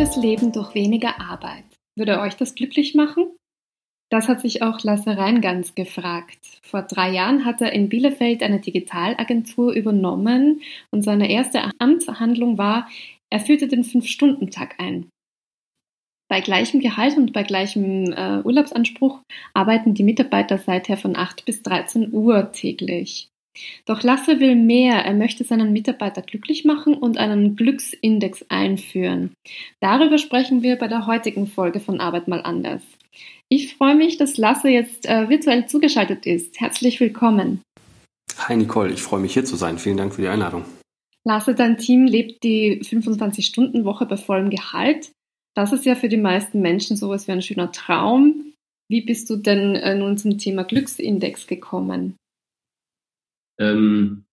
Fürs Leben durch weniger Arbeit. Würde euch das glücklich machen? Das hat sich auch Lasse Reingans gefragt. Vor drei Jahren hat er in Bielefeld eine Digitalagentur übernommen und seine erste Amtshandlung war, er führte den Fünf-Stunden-Tag ein. Bei gleichem Gehalt und bei gleichem äh, Urlaubsanspruch arbeiten die Mitarbeiter seither von 8 bis 13 Uhr täglich. Doch Lasse will mehr. Er möchte seinen Mitarbeiter glücklich machen und einen Glücksindex einführen. Darüber sprechen wir bei der heutigen Folge von Arbeit mal anders. Ich freue mich, dass Lasse jetzt äh, virtuell zugeschaltet ist. Herzlich willkommen. Hi Nicole, ich freue mich hier zu sein. Vielen Dank für die Einladung. Lasse, dein Team lebt die 25-Stunden-Woche bei vollem Gehalt. Das ist ja für die meisten Menschen sowas wie ein schöner Traum. Wie bist du denn äh, nun zum Thema Glücksindex gekommen? Ähm,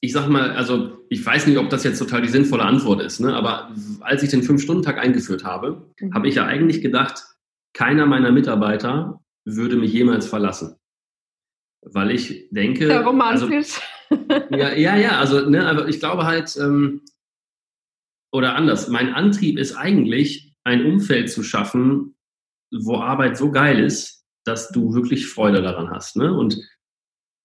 ich sag mal, also ich weiß nicht, ob das jetzt total die sinnvolle Antwort ist, ne? aber als ich den Fünf-Stunden-Tag eingeführt habe, mhm. habe ich ja eigentlich gedacht, keiner meiner Mitarbeiter würde mich jemals verlassen. Weil ich denke. Sehr romantisch. Also, ja, ja, ja, also, ne, aber ich glaube halt, ähm, oder anders, mein Antrieb ist eigentlich, ein Umfeld zu schaffen, wo Arbeit so geil ist, dass du wirklich Freude daran hast. Ne? Und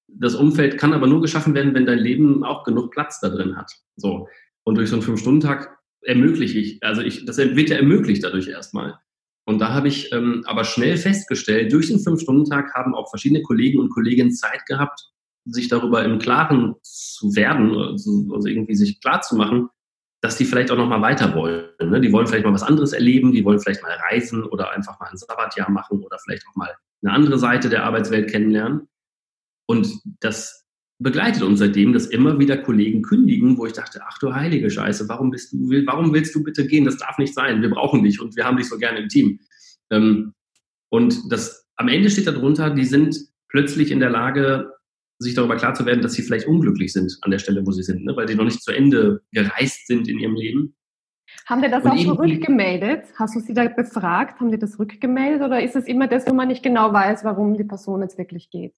das Umfeld kann aber nur geschaffen werden, wenn dein Leben auch genug Platz da drin hat. So. Und durch so einen Fünf-Stunden-Tag ermögliche ich, also ich, das wird ja ermöglicht dadurch erstmal. Und da habe ich ähm, aber schnell festgestellt, durch den Fünf-Stunden-Tag haben auch verschiedene Kollegen und Kolleginnen Zeit gehabt, sich darüber im Klaren zu werden, also, also irgendwie sich klar zu machen, dass die vielleicht auch noch mal weiter wollen. Ne? Die wollen vielleicht mal was anderes erleben, die wollen vielleicht mal reisen oder einfach mal ein Sabbatjahr machen oder vielleicht auch mal eine andere Seite der Arbeitswelt kennenlernen. Und das begleitet uns seitdem, dass immer wieder Kollegen kündigen, wo ich dachte, ach du heilige Scheiße, warum bist du, warum willst du bitte gehen? Das darf nicht sein. Wir brauchen dich und wir haben dich so gerne im Team. Ähm, und das am Ende steht darunter, die sind plötzlich in der Lage, sich darüber klar zu werden, dass sie vielleicht unglücklich sind an der Stelle, wo sie sind, ne? weil sie noch nicht zu Ende gereist sind in ihrem Leben. Haben die das und auch so rückgemeldet? Hast du sie da befragt? Haben die das rückgemeldet oder ist es immer das, wo man nicht genau weiß, warum die Person jetzt wirklich geht?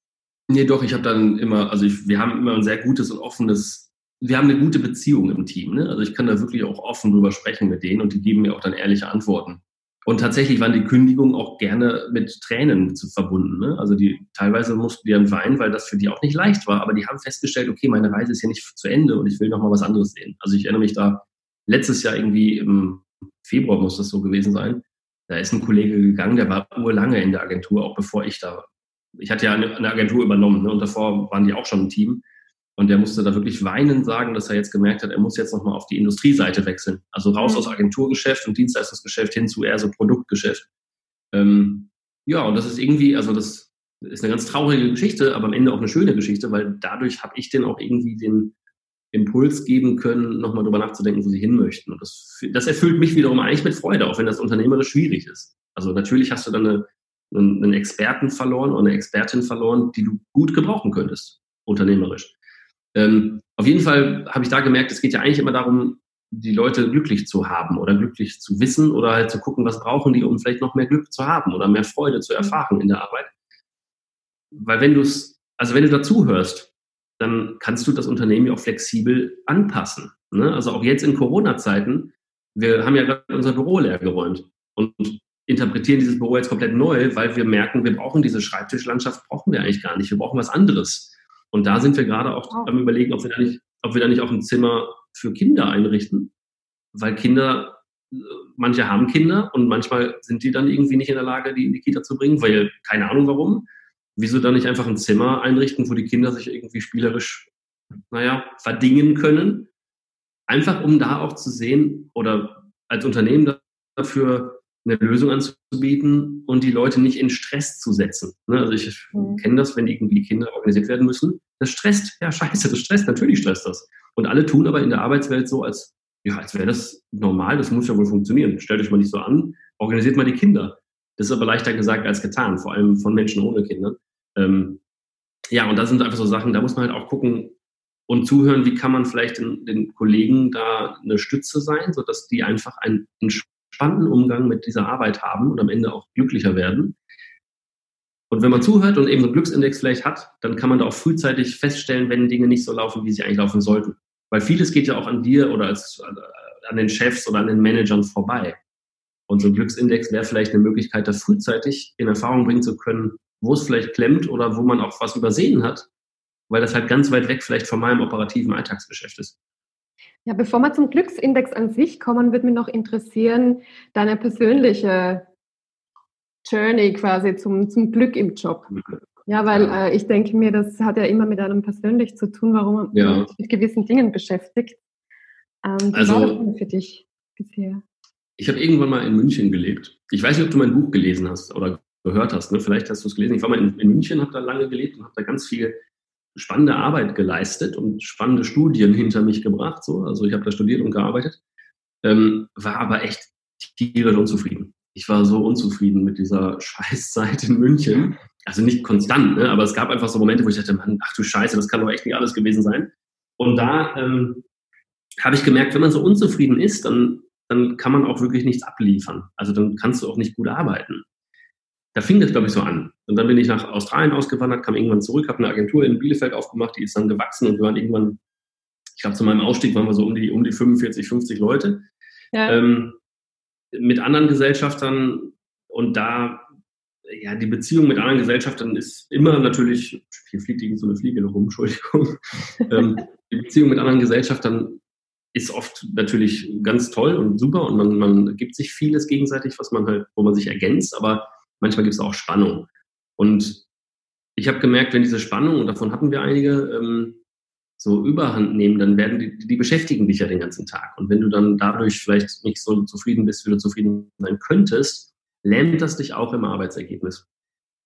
Nee, doch, ich habe dann immer, also ich, wir haben immer ein sehr gutes und offenes, wir haben eine gute Beziehung im Team. Ne? Also ich kann da wirklich auch offen drüber sprechen mit denen und die geben mir auch dann ehrliche Antworten. Und tatsächlich waren die Kündigungen auch gerne mit Tränen zu verbunden. Ne? Also die teilweise mussten die dann weinen, weil das für die auch nicht leicht war. Aber die haben festgestellt, okay, meine Reise ist hier nicht zu Ende und ich will noch mal was anderes sehen. Also ich erinnere mich da letztes Jahr irgendwie im Februar muss das so gewesen sein. Da ist ein Kollege gegangen, der war urlange in der Agentur, auch bevor ich da ich hatte ja eine, Agentur übernommen ne, und davor waren die auch schon ein Team. Und der musste da wirklich weinend sagen, dass er jetzt gemerkt hat, er muss jetzt nochmal auf die Industrieseite wechseln. Also raus mhm. aus Agenturgeschäft und Dienstleistungsgeschäft hin zu eher so Produktgeschäft. Ähm, ja, und das ist irgendwie, also das ist eine ganz traurige Geschichte, aber am Ende auch eine schöne Geschichte, weil dadurch habe ich den auch irgendwie den Impuls geben können, nochmal drüber nachzudenken, wo sie hin möchten. Und das, das erfüllt mich wiederum eigentlich mit Freude, auch wenn das unternehmerisch schwierig ist. Also natürlich hast du dann eine einen Experten verloren oder eine Expertin verloren, die du gut gebrauchen könntest, unternehmerisch. Ähm, auf jeden Fall habe ich da gemerkt, es geht ja eigentlich immer darum, die Leute glücklich zu haben oder glücklich zu wissen oder halt zu gucken, was brauchen die, um vielleicht noch mehr Glück zu haben oder mehr Freude zu erfahren in der Arbeit. Weil wenn du es, also wenn du dazuhörst, dann kannst du das Unternehmen ja auch flexibel anpassen. Ne? Also auch jetzt in Corona-Zeiten, wir haben ja gerade unser Büro leer geräumt. Und interpretieren dieses Büro jetzt komplett neu, weil wir merken, wir brauchen diese Schreibtischlandschaft, brauchen wir eigentlich gar nicht. Wir brauchen was anderes. Und da sind wir gerade auch am überlegen, ob wir da nicht, ob wir da nicht auch ein Zimmer für Kinder einrichten, weil Kinder, manche haben Kinder und manchmal sind die dann irgendwie nicht in der Lage, die in die Kita zu bringen, weil keine Ahnung warum. Wieso dann nicht einfach ein Zimmer einrichten, wo die Kinder sich irgendwie spielerisch, naja, verdingen können? Einfach um da auch zu sehen oder als Unternehmen dafür eine Lösung anzubieten und die Leute nicht in Stress zu setzen. Ne? Also ich mhm. kenne das, wenn irgendwie die Kinder organisiert werden müssen. Das stresst. Ja, scheiße, das stresst. Natürlich stresst das. Und alle tun aber in der Arbeitswelt so, als, ja, als wäre das normal. Das muss ja wohl funktionieren. Stellt euch mal nicht so an. Organisiert mal die Kinder. Das ist aber leichter gesagt als getan, vor allem von Menschen ohne Kinder. Ähm, ja, und da sind einfach so Sachen, da muss man halt auch gucken und zuhören, wie kann man vielleicht den, den Kollegen da eine Stütze sein, sodass die einfach einen entspannten Umgang mit dieser Arbeit haben und am Ende auch glücklicher werden. Und wenn man zuhört und eben so einen Glücksindex vielleicht hat, dann kann man da auch frühzeitig feststellen, wenn Dinge nicht so laufen, wie sie eigentlich laufen sollten. Weil vieles geht ja auch an dir oder als, an den Chefs oder an den Managern vorbei. Und so ein Glücksindex wäre vielleicht eine Möglichkeit, da frühzeitig in Erfahrung bringen zu können, wo es vielleicht klemmt oder wo man auch was übersehen hat, weil das halt ganz weit weg vielleicht von meinem operativen Alltagsgeschäft ist. Ja, bevor wir zum Glücksindex an sich kommen, würde mich noch interessieren, deine persönliche Journey quasi zum, zum Glück im Job. Ja, weil. Äh, ich denke mir, das hat ja immer mit einem persönlich zu tun, warum man ja. sich mit gewissen Dingen beschäftigt. Ähm, also, war das für dich bisher? Ich habe irgendwann mal in München gelebt. Ich weiß nicht, ob du mein Buch gelesen hast oder gehört hast. Ne? Vielleicht hast du es gelesen. Ich war mal in, in München, habe da lange gelebt und habe da ganz viel spannende Arbeit geleistet und spannende Studien hinter mich gebracht. So. Also ich habe da studiert und gearbeitet, ähm, war aber echt tierisch unzufrieden. Ich war so unzufrieden mit dieser Scheißzeit in München. Also nicht konstant, ne? aber es gab einfach so Momente, wo ich dachte, Mann, ach du Scheiße, das kann doch echt nicht alles gewesen sein. Und da ähm, habe ich gemerkt, wenn man so unzufrieden ist, dann, dann kann man auch wirklich nichts abliefern. Also dann kannst du auch nicht gut arbeiten da fing das, glaube ich, so an. Und dann bin ich nach Australien ausgewandert, kam irgendwann zurück, habe eine Agentur in Bielefeld aufgemacht, die ist dann gewachsen und wir waren irgendwann, ich glaube, zu meinem Ausstieg waren wir so um die, um die 45, 50 Leute. Ja. Ähm, mit anderen Gesellschaftern und da, ja, die Beziehung mit anderen Gesellschaftern ist immer natürlich, hier fliegt irgend so eine Fliege rum, Entschuldigung. ähm, die Beziehung mit anderen Gesellschaftern ist oft natürlich ganz toll und super und man, man gibt sich vieles gegenseitig, was man halt, wo man sich ergänzt, aber manchmal gibt es auch Spannung. Und ich habe gemerkt, wenn diese Spannung, und davon hatten wir einige, ähm, so überhand nehmen, dann werden die, die beschäftigen dich ja den ganzen Tag. Und wenn du dann dadurch vielleicht nicht so zufrieden bist, wie du zufrieden sein könntest, lähmt das dich auch im Arbeitsergebnis.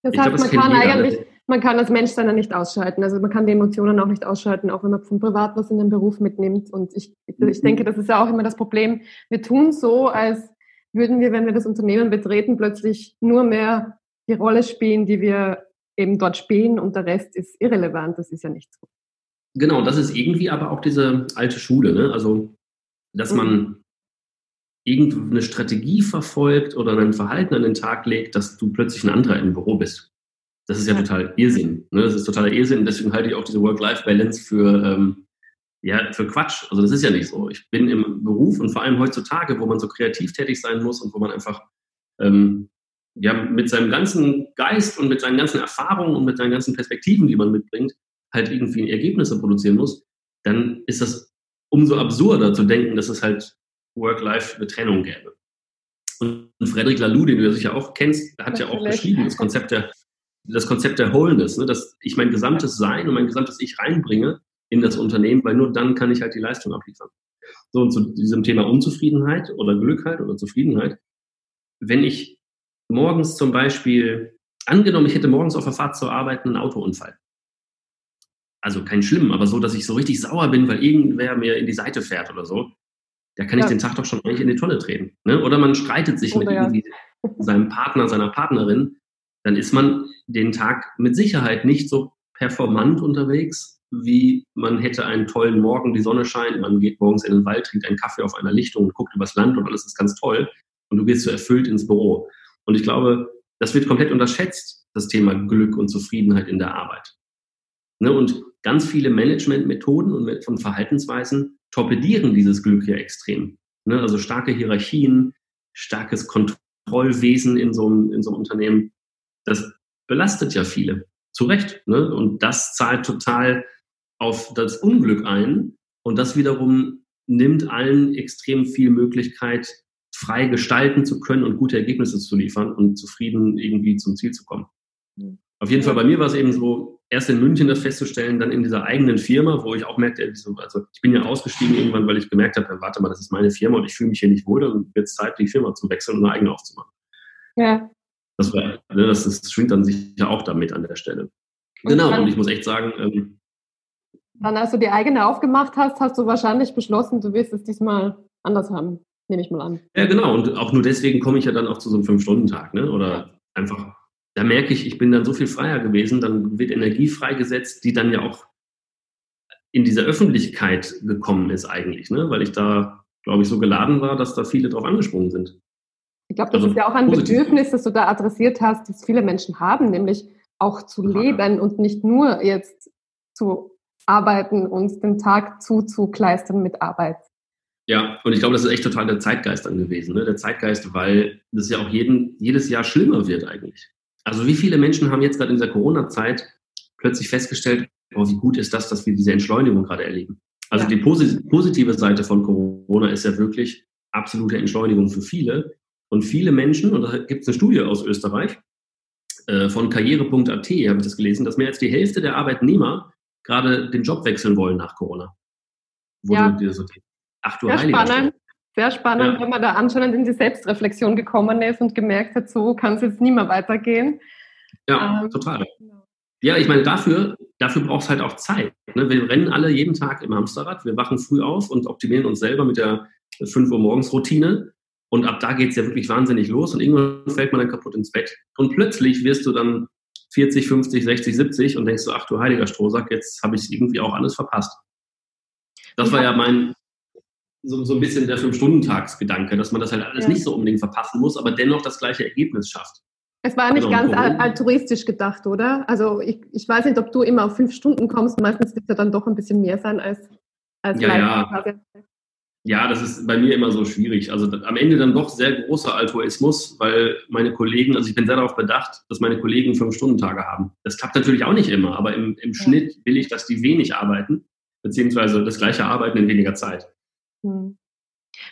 Das heißt, glaub, man kann eigentlich, man kann als Mensch dann nicht ausschalten. Also man kann die Emotionen auch nicht ausschalten, auch wenn man vom Privat was in den Beruf mitnimmt. Und ich, ich mhm. denke, das ist ja auch immer das Problem. Wir tun so, als würden wir, wenn wir das Unternehmen betreten, plötzlich nur mehr die Rolle spielen, die wir eben dort spielen und der Rest ist irrelevant. Das ist ja nicht so. Genau, das ist irgendwie aber auch diese alte Schule, ne? Also, dass mhm. man irgendeine Strategie verfolgt oder ein Verhalten an den Tag legt, dass du plötzlich ein anderer im Büro bist. Das ist ja, ja. total Irrsinn. Ne? Das ist totaler Irrsinn. Deswegen halte ich auch diese Work-Life-Balance für ähm, ja, für Quatsch. Also das ist ja nicht so. Ich bin im Beruf und vor allem heutzutage, wo man so kreativ tätig sein muss und wo man einfach ähm, ja, mit seinem ganzen Geist und mit seinen ganzen Erfahrungen und mit seinen ganzen Perspektiven, die man mitbringt, halt irgendwie Ergebnisse produzieren muss, dann ist das umso absurder zu denken, dass es halt Work-Life eine Trennung gäbe. Und Frederic Laloux, den du ja sicher auch kennst, hat ja auch beschrieben, das Konzept der, das Konzept der Wholeness, ne, dass ich mein gesamtes Sein und mein gesamtes Ich reinbringe in das Unternehmen, weil nur dann kann ich halt die Leistung abliefern. So, und zu diesem Thema Unzufriedenheit oder Glück halt oder Zufriedenheit. Wenn ich morgens zum Beispiel, angenommen, ich hätte morgens auf der Fahrt zur Arbeit einen Autounfall. Also kein schlimm, aber so, dass ich so richtig sauer bin, weil irgendwer mir in die Seite fährt oder so, da kann ja. ich den Tag doch schon eigentlich in die Tonne treten. Ne? Oder man streitet sich oder mit ja. irgendwie seinem Partner, seiner Partnerin, dann ist man den Tag mit Sicherheit nicht so performant unterwegs, wie man hätte einen tollen Morgen, die Sonne scheint, man geht morgens in den Wald, trinkt einen Kaffee auf einer Lichtung und guckt übers Land und alles ist ganz toll und du gehst so erfüllt ins Büro. Und ich glaube, das wird komplett unterschätzt, das Thema Glück und Zufriedenheit in der Arbeit. Ne? Und ganz viele Managementmethoden und von Verhaltensweisen torpedieren dieses Glück ja extrem. Ne? Also starke Hierarchien, starkes Kontrollwesen in so, einem, in so einem Unternehmen, das belastet ja viele. Zu Recht. Ne? Und das zahlt total auf das Unglück ein und das wiederum nimmt allen extrem viel Möglichkeit, frei gestalten zu können und gute Ergebnisse zu liefern und zufrieden irgendwie zum Ziel zu kommen. Mhm. Auf jeden Fall bei mir war es eben so, erst in München das festzustellen, dann in dieser eigenen Firma, wo ich auch merkte, also ich bin ja ausgestiegen irgendwann, weil ich gemerkt habe, warte mal, das ist meine Firma und ich fühle mich hier nicht wohl, dann wird es Zeit, die Firma zu wechseln und eine eigene aufzumachen. Ja. Das, war, ne, das, das schwingt dann sicher auch damit an der Stelle. Genau, und ich muss echt sagen, ähm, dann, als du die eigene aufgemacht hast, hast du wahrscheinlich beschlossen, du wirst es diesmal anders haben, nehme ich mal an. Ja, genau. Und auch nur deswegen komme ich ja dann auch zu so einem Fünf-Stunden-Tag. Ne? Oder ja. einfach, da merke ich, ich bin dann so viel freier gewesen, dann wird Energie freigesetzt, die dann ja auch in diese Öffentlichkeit gekommen ist eigentlich, ne? weil ich da, glaube ich, so geladen war, dass da viele drauf angesprungen sind. Ich glaube, das also ist ja auch ein positiv. Bedürfnis, das du da adressiert hast, das viele Menschen haben, nämlich auch zu leben und nicht nur jetzt zu arbeiten und den Tag zuzukleistern mit Arbeit. Ja, und ich glaube, das ist echt total der Zeitgeist dann gewesen. Ne? Der Zeitgeist, weil das ja auch jeden, jedes Jahr schlimmer wird eigentlich. Also wie viele Menschen haben jetzt gerade in dieser Corona-Zeit plötzlich festgestellt, oh, wie gut ist das, dass wir diese Entschleunigung gerade erleben. Also ja. die positive Seite von Corona ist ja wirklich absolute Entschleunigung für viele. Und viele Menschen, und da gibt es eine Studie aus Österreich, äh, von karriere.at habe ich das gelesen, dass mehr als die Hälfte der Arbeitnehmer gerade den Job wechseln wollen nach Corona. Wo ja. du so ach du Sehr spannend. Sehr spannend, ja. wenn man da anscheinend in die Selbstreflexion gekommen ist und gemerkt hat, so kann es jetzt nie mehr weitergehen. Ja, ähm, total. Genau. Ja, ich meine, dafür, dafür braucht es halt auch Zeit. Ne? Wir rennen alle jeden Tag im Hamsterrad, wir wachen früh auf und optimieren uns selber mit der 5 Uhr morgens Routine. Und ab da geht es ja wirklich wahnsinnig los und irgendwann fällt man dann kaputt ins Bett. Und plötzlich wirst du dann 40, 50, 60, 70 und denkst so, ach du heiliger Strohsack, jetzt habe ich irgendwie auch alles verpasst. Das war ja mein, so, so ein bisschen der Fünf-Stunden-Tagsgedanke, dass man das halt alles ja. nicht so unbedingt verpassen muss, aber dennoch das gleiche Ergebnis schafft. Es war nicht genau, ganz altruistisch gedacht, oder? Also ich, ich weiß nicht, ob du immer auf fünf Stunden kommst. Meistens wird es ja dann doch ein bisschen mehr sein als, als ja, ja. Ja, das ist bei mir immer so schwierig. Also am Ende dann doch sehr großer Altruismus, weil meine Kollegen, also ich bin sehr darauf bedacht, dass meine Kollegen Fünf-Stunden-Tage haben. Das klappt natürlich auch nicht immer, aber im, im ja. Schnitt will ich, dass die wenig arbeiten, beziehungsweise das gleiche arbeiten in weniger Zeit. Hm.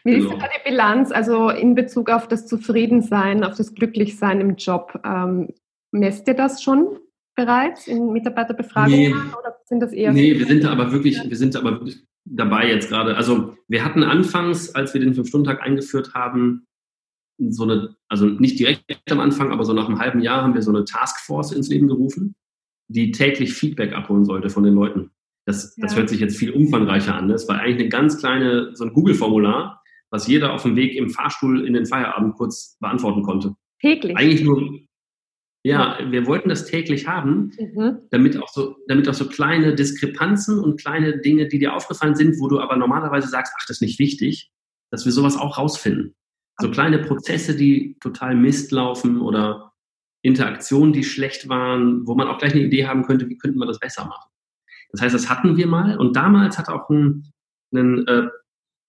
Wie ist genau. da die Bilanz, also in Bezug auf das Zufriedensein, auf das Glücklichsein im Job? Ähm, messt ihr das schon bereits in Mitarbeiterbefragungen nee. oder sind das eher? Nee, wir sind da aber wirklich, wir sind da aber wirklich dabei jetzt gerade. Also wir hatten anfangs, als wir den Fünf-Stunden-Tag eingeführt haben, so eine, also nicht direkt am Anfang, aber so nach einem halben Jahr haben wir so eine Taskforce ins Leben gerufen, die täglich Feedback abholen sollte von den Leuten. Das, ja. das hört sich jetzt viel umfangreicher an. Das war eigentlich eine ganz kleine, so ein Google-Formular, was jeder auf dem Weg im Fahrstuhl in den Feierabend kurz beantworten konnte. Täglich? Eigentlich nur, ja, wir wollten das täglich haben, mhm. damit, auch so, damit auch so kleine Diskrepanzen und kleine Dinge, die dir aufgefallen sind, wo du aber normalerweise sagst, ach, das ist nicht wichtig, dass wir sowas auch rausfinden. So kleine Prozesse, die total Mist laufen oder Interaktionen, die schlecht waren, wo man auch gleich eine Idee haben könnte, wie könnten wir das besser machen. Das heißt, das hatten wir mal und damals hat auch ein, ein äh,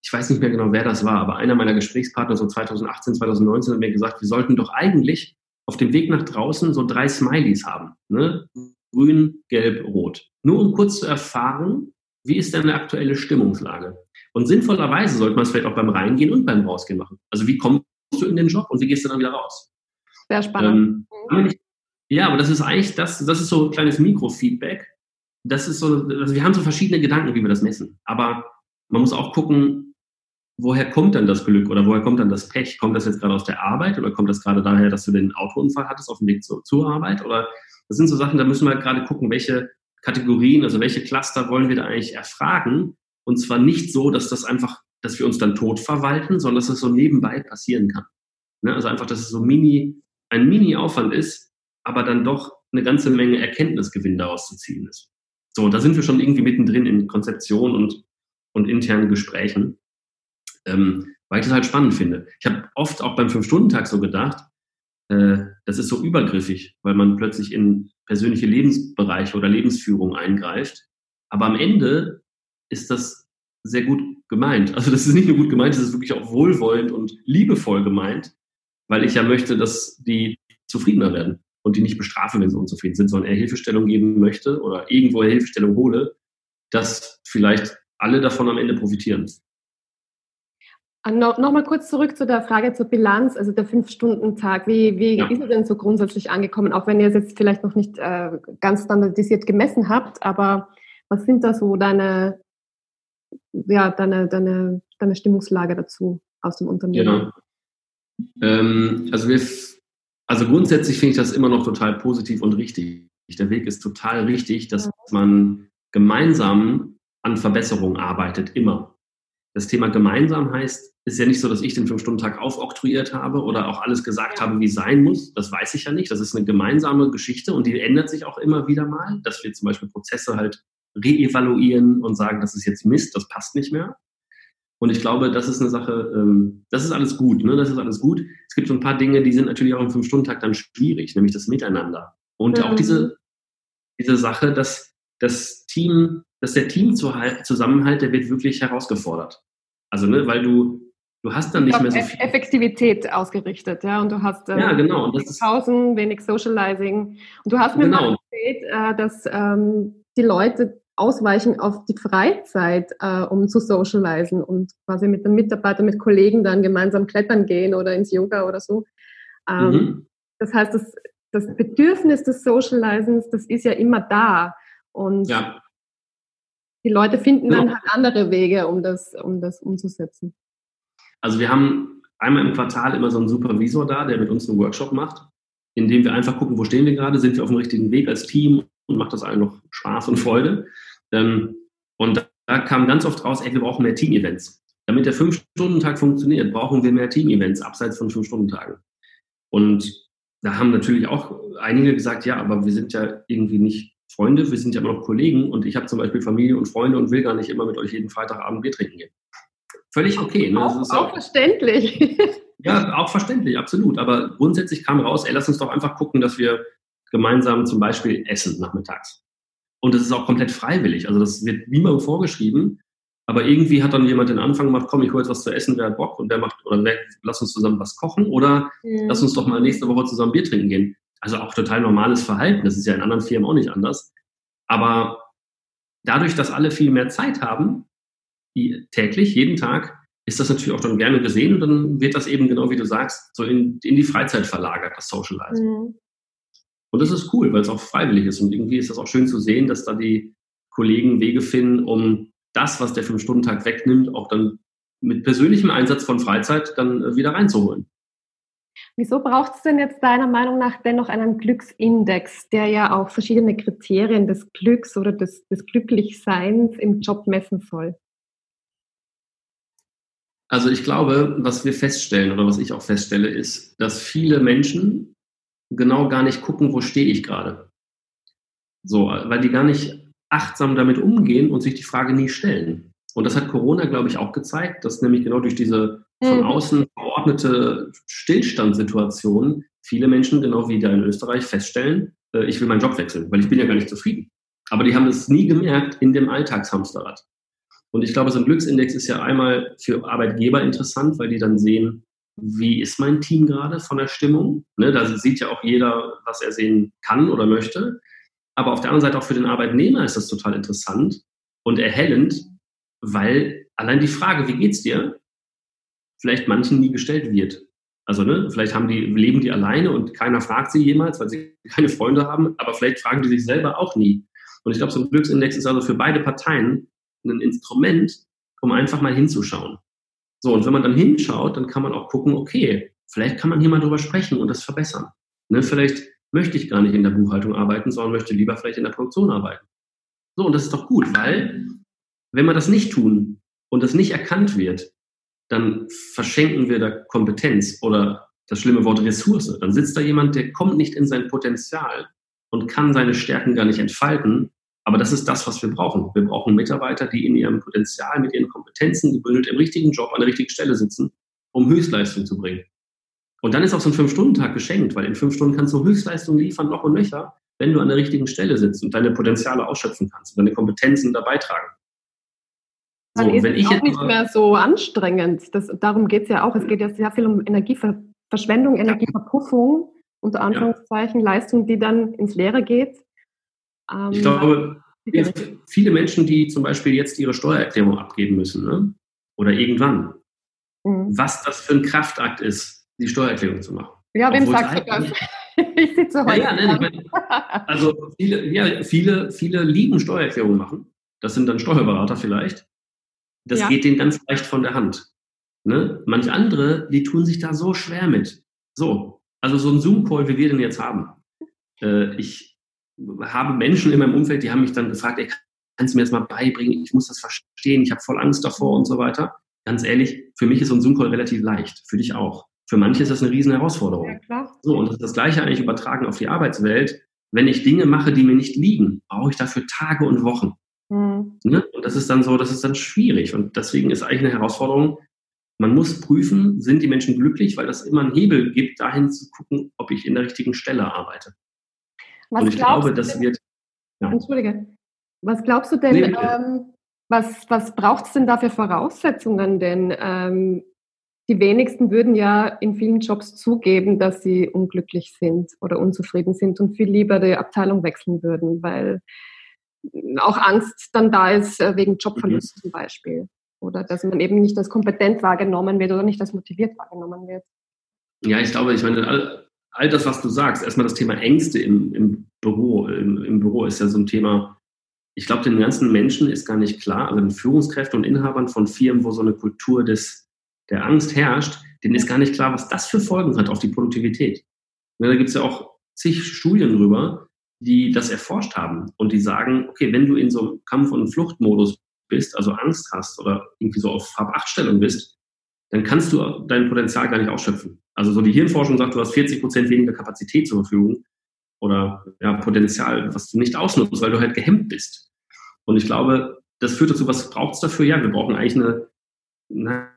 ich weiß nicht mehr genau, wer das war, aber einer meiner Gesprächspartner so 2018, 2019 hat mir gesagt, wir sollten doch eigentlich auf dem Weg nach draußen so drei Smileys haben. Ne? Grün, gelb, rot. Nur um kurz zu erfahren, wie ist denn eine aktuelle Stimmungslage? Und sinnvollerweise sollte man es vielleicht auch beim Reingehen und beim Rausgehen machen. Also wie kommst du in den Job und wie gehst du dann wieder raus? Sehr spannend. Ähm, ja, aber das ist eigentlich das, das ist so ein kleines Mikrofeedback, das ist so, also wir haben so verschiedene Gedanken, wie wir das messen. Aber man muss auch gucken, woher kommt dann das Glück oder woher kommt dann das Pech? Kommt das jetzt gerade aus der Arbeit oder kommt das gerade daher, dass du den Autounfall hattest auf dem Weg zu, zur Arbeit? Oder das sind so Sachen, da müssen wir gerade gucken, welche Kategorien, also welche Cluster wollen wir da eigentlich erfragen? Und zwar nicht so, dass das einfach, dass wir uns dann tot verwalten, sondern dass das so nebenbei passieren kann. Ne? Also einfach, dass es so mini, ein Mini-Aufwand ist, aber dann doch eine ganze Menge Erkenntnisgewinn daraus zu ziehen ist. So, da sind wir schon irgendwie mittendrin in Konzeption und, und internen Gesprächen, ähm, weil ich das halt spannend finde. Ich habe oft auch beim Fünf-Stunden-Tag so gedacht, äh, das ist so übergriffig, weil man plötzlich in persönliche Lebensbereiche oder Lebensführung eingreift. Aber am Ende ist das sehr gut gemeint. Also das ist nicht nur gut gemeint, das ist wirklich auch wohlwollend und liebevoll gemeint, weil ich ja möchte, dass die zufriedener werden und die nicht bestrafe, wenn sie unzufrieden sind, sondern eher Hilfestellung geben möchte oder irgendwo Hilfestellung hole, dass vielleicht alle davon am Ende profitieren. Ah, no, Nochmal kurz zurück zu der Frage zur Bilanz, also der Fünf-Stunden-Tag. Wie, wie ja. ist er denn so grundsätzlich angekommen, auch wenn ihr es jetzt vielleicht noch nicht äh, ganz standardisiert gemessen habt, aber was sind da so deine, ja, deine, deine, deine Stimmungslage dazu aus dem Unternehmen? Genau. Ähm, also wir also grundsätzlich finde ich das immer noch total positiv und richtig. Der Weg ist total richtig, dass man gemeinsam an Verbesserungen arbeitet, immer. Das Thema gemeinsam heißt, ist ja nicht so, dass ich den Fünf-Stunden-Tag aufoktroyiert habe oder auch alles gesagt habe, wie es sein muss. Das weiß ich ja nicht. Das ist eine gemeinsame Geschichte und die ändert sich auch immer wieder mal, dass wir zum Beispiel Prozesse halt reevaluieren und sagen, das ist jetzt Mist, das passt nicht mehr. Und ich glaube, das ist eine Sache, ähm, das ist alles gut, ne? Das ist alles gut. Es gibt so ein paar Dinge, die sind natürlich auch im Fünf-Stunden-Tag dann schwierig, nämlich das Miteinander. Und mhm. auch diese, diese Sache, dass das Team, dass der Teamzusammenhalt, der wird wirklich herausgefordert. Also, ne, weil du, du hast dann nicht mehr so viel. Effektivität ausgerichtet, ja, und du hast ähm, ja, genau. und das Pausen, wenig Socializing. Und du hast mir genau. mal erzählt, äh, dass ähm, die Leute ausweichen auf die Freizeit, äh, um zu socialisen und quasi mit den Mitarbeitern, mit Kollegen dann gemeinsam klettern gehen oder ins Yoga oder so. Ähm, mhm. Das heißt, das, das Bedürfnis des Socializens, das ist ja immer da. Und ja. Die Leute finden dann genau. halt andere Wege, um das, um das umzusetzen. Also wir haben einmal im Quartal immer so einen Supervisor da, der mit uns einen Workshop macht, in dem wir einfach gucken, wo stehen wir gerade, sind wir auf dem richtigen Weg als Team und macht das allen noch Spaß und Freude. Ähm, und da kam ganz oft raus, ey, wir brauchen mehr Team-Events. Damit der Fünf-Stunden-Tag funktioniert, brauchen wir mehr Team-Events abseits von Fünf-Stunden-Tagen. Und da haben natürlich auch einige gesagt, ja, aber wir sind ja irgendwie nicht Freunde, wir sind ja immer noch Kollegen und ich habe zum Beispiel Familie und Freunde und will gar nicht immer mit euch jeden Freitagabend Bier trinken gehen. Völlig okay. Ne? Auch, auch, auch verständlich. Ja, auch verständlich, absolut. Aber grundsätzlich kam raus, ey, lass uns doch einfach gucken, dass wir gemeinsam zum Beispiel essen nachmittags. Und das ist auch komplett freiwillig. Also das wird niemandem vorgeschrieben. Aber irgendwie hat dann jemand den Anfang gemacht, komm, ich hole jetzt was zu essen, wer hat Bock und wer macht, oder wer, lass uns zusammen was kochen oder mhm. lass uns doch mal nächste Woche zusammen Bier trinken gehen. Also auch total normales Verhalten. Das ist ja in anderen Firmen auch nicht anders. Aber dadurch, dass alle viel mehr Zeit haben, täglich, jeden Tag, ist das natürlich auch dann gerne gesehen und dann wird das eben genau wie du sagst, so in, in die Freizeit verlagert, das Socializing. Mhm. Und das ist cool, weil es auch freiwillig ist. Und irgendwie ist das auch schön zu sehen, dass da die Kollegen Wege finden, um das, was der Fünf-Stunden-Tag wegnimmt, auch dann mit persönlichem Einsatz von Freizeit dann äh, wieder reinzuholen. Wieso braucht es denn jetzt deiner Meinung nach dennoch einen Glücksindex, der ja auch verschiedene Kriterien des Glücks oder des, des Glücklichseins im Job messen soll? Also ich glaube, was wir feststellen oder was ich auch feststelle, ist, dass viele Menschen genau gar nicht gucken, wo stehe ich gerade. So, weil die gar nicht achtsam damit umgehen und sich die Frage nie stellen. Und das hat Corona, glaube ich, auch gezeigt, dass nämlich genau durch diese von mhm. außen verordnete Stillstandssituation viele Menschen, genau wie da in Österreich, feststellen, äh, ich will meinen Job wechseln, weil ich bin ja gar nicht zufrieden. Aber die haben es nie gemerkt in dem Alltagshamsterrad. Und ich glaube, so ein Glücksindex ist ja einmal für Arbeitgeber interessant, weil die dann sehen, wie ist mein Team gerade von der Stimmung? Ne, da sieht ja auch jeder, was er sehen kann oder möchte. Aber auf der anderen Seite auch für den Arbeitnehmer ist das total interessant und erhellend, weil allein die Frage, wie geht's dir, vielleicht manchen nie gestellt wird. Also, ne, vielleicht haben die, leben die alleine und keiner fragt sie jemals, weil sie keine Freunde haben, aber vielleicht fragen die sich selber auch nie. Und ich glaube, so ein Glücksindex ist also für beide Parteien ein Instrument, um einfach mal hinzuschauen. So, und wenn man dann hinschaut, dann kann man auch gucken, okay, vielleicht kann man hier mal drüber sprechen und das verbessern. Ne, vielleicht möchte ich gar nicht in der Buchhaltung arbeiten, sondern möchte lieber vielleicht in der Produktion arbeiten. So, und das ist doch gut, weil wenn wir das nicht tun und das nicht erkannt wird, dann verschenken wir da Kompetenz oder das schlimme Wort Ressource. Dann sitzt da jemand, der kommt nicht in sein Potenzial und kann seine Stärken gar nicht entfalten. Aber das ist das, was wir brauchen. Wir brauchen Mitarbeiter, die in ihrem Potenzial, mit ihren Kompetenzen gebündelt im richtigen Job an der richtigen Stelle sitzen, um Höchstleistung zu bringen. Und dann ist auch so ein Fünf-Stunden-Tag geschenkt, weil in fünf Stunden kannst du Höchstleistung liefern, noch und nöcher, wenn du an der richtigen Stelle sitzt und deine Potenziale ausschöpfen kannst und deine Kompetenzen dabei tragen. So, Dann ist wenn es auch nicht mehr so anstrengend. Das, darum geht es ja auch. Es geht ja sehr viel um Energieverschwendung, Energieverpuffung, unter Anführungszeichen, ja. Leistung, die dann ins Leere geht. Ähm, ich glaube, viele Menschen, die zum Beispiel jetzt ihre Steuererklärung abgeben müssen, ne? oder irgendwann, mhm. was das für ein Kraftakt ist, die Steuererklärung zu machen. Ja, wem sagst du das? ich sitze heute. Ja, ja, nee, also viele, ja, viele, viele lieben Steuererklärungen machen. Das sind dann Steuerberater vielleicht. Das ja. geht denen ganz leicht von der Hand. Ne? Manch andere, die tun sich da so schwer mit. So, also so ein Zoom-Call, wie wir den jetzt haben. Äh, ich habe Menschen in meinem Umfeld, die haben mich dann gefragt, ey, kannst du mir das mal beibringen? Ich muss das verstehen, ich habe voll Angst davor und so weiter. Ganz ehrlich, für mich ist so ein Zoom-Call relativ leicht, für dich auch. Für manche ist das eine riesen Herausforderung. Ja, klar. So, und das ist das Gleiche eigentlich übertragen auf die Arbeitswelt. Wenn ich Dinge mache, die mir nicht liegen, brauche ich dafür Tage und Wochen. Mhm. Ne? Und das ist dann so, das ist dann schwierig. Und deswegen ist eigentlich eine Herausforderung, man muss prüfen, sind die Menschen glücklich, weil das immer einen Hebel gibt, dahin zu gucken, ob ich in der richtigen Stelle arbeite. Was und ich glaube, das wird. Ja. Entschuldige. Was glaubst du denn, nee, ähm, Was, was braucht es denn da für Voraussetzungen? Denn ähm, die wenigsten würden ja in vielen Jobs zugeben, dass sie unglücklich sind oder unzufrieden sind und viel lieber die Abteilung wechseln würden, weil auch Angst dann da ist äh, wegen Jobverlust mhm. zum Beispiel. Oder dass man eben nicht als kompetent wahrgenommen wird oder nicht als motiviert wahrgenommen wird. Ja, ich glaube, ich meine, all, all das, was du sagst, erstmal das Thema Ängste im, im Büro, im, im Büro ist ja so ein Thema, ich glaube, den ganzen Menschen ist gar nicht klar, also den Führungskräften und Inhabern von Firmen, wo so eine Kultur des, der Angst herrscht, denen ist gar nicht klar, was das für Folgen hat auf die Produktivität. Ja, da gibt es ja auch zig Studien drüber, die das erforscht haben und die sagen, okay, wenn du in so einem Kampf- und Fluchtmodus bist, also Angst hast oder irgendwie so auf Hab-Acht-Stellung bist, dann kannst du dein Potenzial gar nicht ausschöpfen. Also so die Hirnforschung sagt, du hast 40 Prozent weniger Kapazität zur Verfügung oder ja, Potenzial, was du nicht ausnutzt, weil du halt gehemmt bist. Und ich glaube, das führt dazu, was braucht es dafür? Ja, wir brauchen eigentlich eine,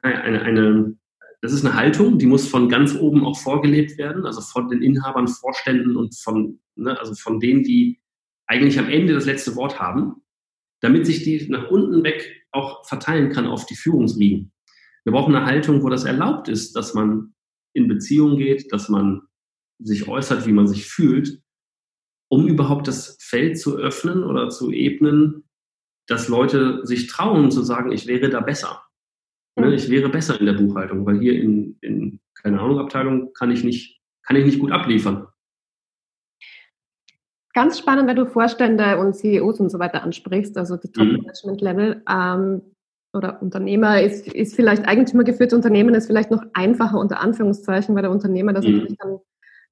eine, eine, das ist eine Haltung, die muss von ganz oben auch vorgelebt werden, also von den Inhabern, Vorständen und von, ne, also von denen, die eigentlich am Ende das letzte Wort haben, damit sich die nach unten weg auch verteilen kann auf die Führungsriegen. Wir brauchen eine Haltung, wo das erlaubt ist, dass man in Beziehung geht, dass man sich äußert, wie man sich fühlt um überhaupt das Feld zu öffnen oder zu ebnen, dass Leute sich trauen zu sagen, ich wäre da besser. Ne, mhm. Ich wäre besser in der Buchhaltung, weil hier in, in keine Ahnung, Abteilung kann ich nicht, kann ich nicht gut abliefern. Ganz spannend, wenn du Vorstände und CEOs und so weiter ansprichst, also die Top-Management-Level. Mhm. Ähm, oder Unternehmer ist, ist vielleicht eigentümergeführte Unternehmen, ist vielleicht noch einfacher unter Anführungszeichen, weil der Unternehmer das mhm. natürlich dann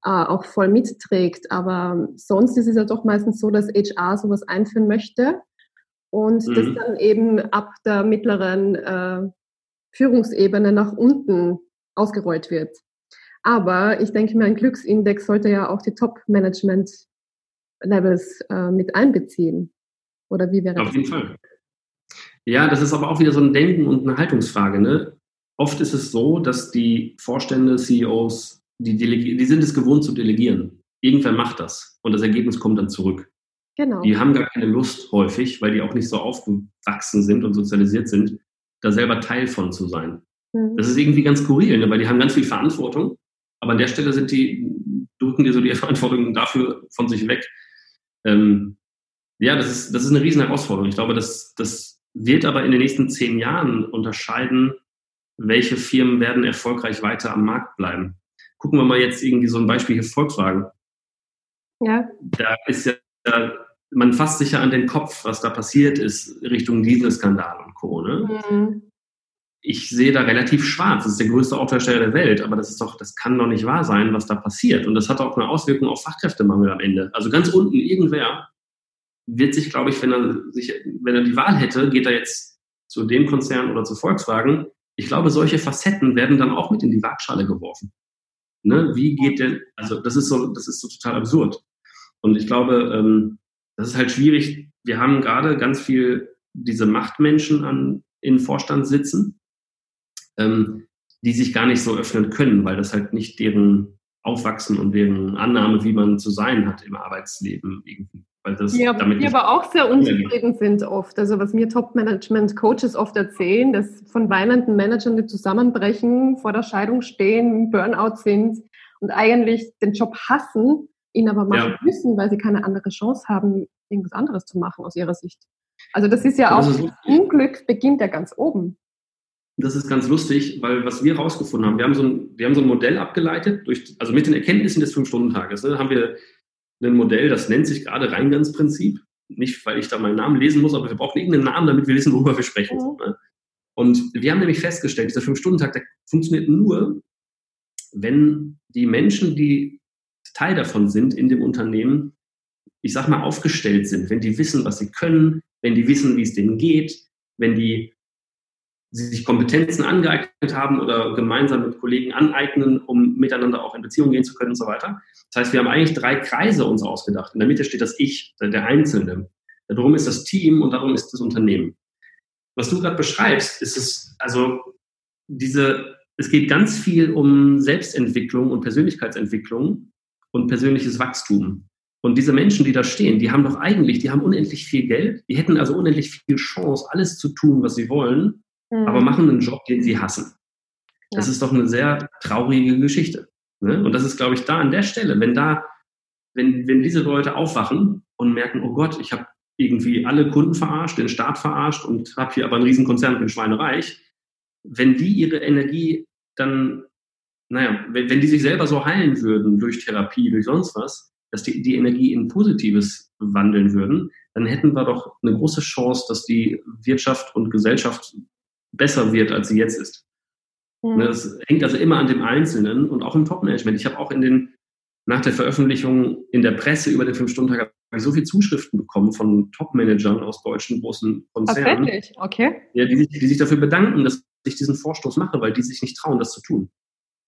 äh, auch voll mitträgt. Aber sonst ist es ja doch meistens so, dass HR sowas einführen möchte und mhm. das dann eben ab der mittleren äh, Führungsebene nach unten ausgerollt wird. Aber ich denke mir, ein Glücksindex sollte ja auch die Top-Management-Levels äh, mit einbeziehen. Oder wie wäre Auf das? Auf jeden Fall. Ja, das ist aber auch wieder so ein Denken und eine Haltungsfrage. Ne? Oft ist es so, dass die Vorstände, CEOs die, die sind es gewohnt zu delegieren. Irgendwer macht das und das Ergebnis kommt dann zurück. Genau. Die haben gar keine Lust häufig, weil die auch nicht so aufgewachsen sind und sozialisiert sind, da selber Teil von zu sein. Mhm. Das ist irgendwie ganz skurril, ne? weil die haben ganz viel Verantwortung, aber an der Stelle sind die, drücken die so die Verantwortung dafür von sich weg. Ähm, ja, das ist, das ist eine riesen Herausforderung. Ich glaube, das, das wird aber in den nächsten zehn Jahren unterscheiden, welche Firmen werden erfolgreich weiter am Markt bleiben gucken wir mal jetzt irgendwie so ein Beispiel hier Volkswagen. Ja. Da ist ja, man fasst sich ja an den Kopf, was da passiert ist, Richtung Dieselskandal und Co. Ne? Mhm. Ich sehe da relativ schwarz. Das ist der größte Autohersteller der Welt, aber das ist doch, das kann doch nicht wahr sein, was da passiert. Und das hat auch eine Auswirkung auf Fachkräftemangel am Ende. Also ganz unten irgendwer wird sich, glaube ich, wenn er sich, wenn er die Wahl hätte, geht er jetzt zu dem Konzern oder zu Volkswagen. Ich glaube, solche Facetten werden dann auch mit in die Waagschale geworfen. Ne? Wie geht denn, also das ist so, das ist so total absurd. Und ich glaube, ähm, das ist halt schwierig. Wir haben gerade ganz viel diese Machtmenschen an, in Vorstand sitzen, ähm, die sich gar nicht so öffnen können, weil das halt nicht deren Aufwachsen und deren Annahme, wie man zu sein hat im Arbeitsleben irgendwie weil das ja, damit die aber auch sehr unzufrieden sind oft. Also was mir Top-Management-Coaches oft erzählen, dass von weinenden Managern, die zusammenbrechen, vor der Scheidung stehen, Burnout sind und eigentlich den Job hassen, ihn aber machen ja. müssen, weil sie keine andere Chance haben, irgendwas anderes zu machen aus ihrer Sicht. Also das ist ja das auch, ist Unglück beginnt ja ganz oben. Das ist ganz lustig, weil was wir herausgefunden haben, wir haben so ein, wir haben so ein Modell abgeleitet, durch, also mit den Erkenntnissen des Fünf-Stunden-Tages, ne, haben wir ein Modell, das nennt sich gerade Reingansprinzip. Nicht, weil ich da meinen Namen lesen muss, aber wir brauchen irgendeinen Namen, damit wir wissen, worüber wir sprechen. Mhm. Und wir haben nämlich festgestellt, dieser Fünf-Stunden-Tag, der funktioniert nur, wenn die Menschen, die Teil davon sind in dem Unternehmen, ich sag mal, aufgestellt sind, wenn die wissen, was sie können, wenn die wissen, wie es denen geht, wenn die sich Kompetenzen angeeignet haben oder gemeinsam mit Kollegen aneignen, um miteinander auch in Beziehung gehen zu können und so weiter. Das heißt, wir haben eigentlich drei Kreise uns ausgedacht. In der Mitte steht das Ich, der Einzelne. Darum ist das Team und darum ist das Unternehmen. Was du gerade beschreibst, ist es, also diese, es geht ganz viel um Selbstentwicklung und Persönlichkeitsentwicklung und persönliches Wachstum. Und diese Menschen, die da stehen, die haben doch eigentlich, die haben unendlich viel Geld, die hätten also unendlich viel Chance, alles zu tun, was sie wollen, mhm. aber machen einen Job, den sie hassen. Ja. Das ist doch eine sehr traurige Geschichte. Ne? Und das ist, glaube ich, da an der Stelle, wenn da, wenn, wenn diese Leute aufwachen und merken, oh Gott, ich habe irgendwie alle Kunden verarscht, den Staat verarscht und habe hier aber einen Riesenkonzern, bin schweinereich, wenn die ihre Energie dann, naja, wenn, wenn die sich selber so heilen würden durch Therapie, durch sonst was, dass die, die Energie in Positives wandeln würden, dann hätten wir doch eine große Chance, dass die Wirtschaft und Gesellschaft besser wird, als sie jetzt ist. Mhm. Das hängt also immer an dem Einzelnen und auch im Top-Management. Ich habe auch in den, nach der Veröffentlichung in der Presse über den Fünf-Stunden-Tag so viele Zuschriften bekommen von Top-Managern aus deutschen großen Konzernen. Tatsächlich, okay. Ja, die, die sich dafür bedanken, dass ich diesen Vorstoß mache, weil die sich nicht trauen, das zu tun.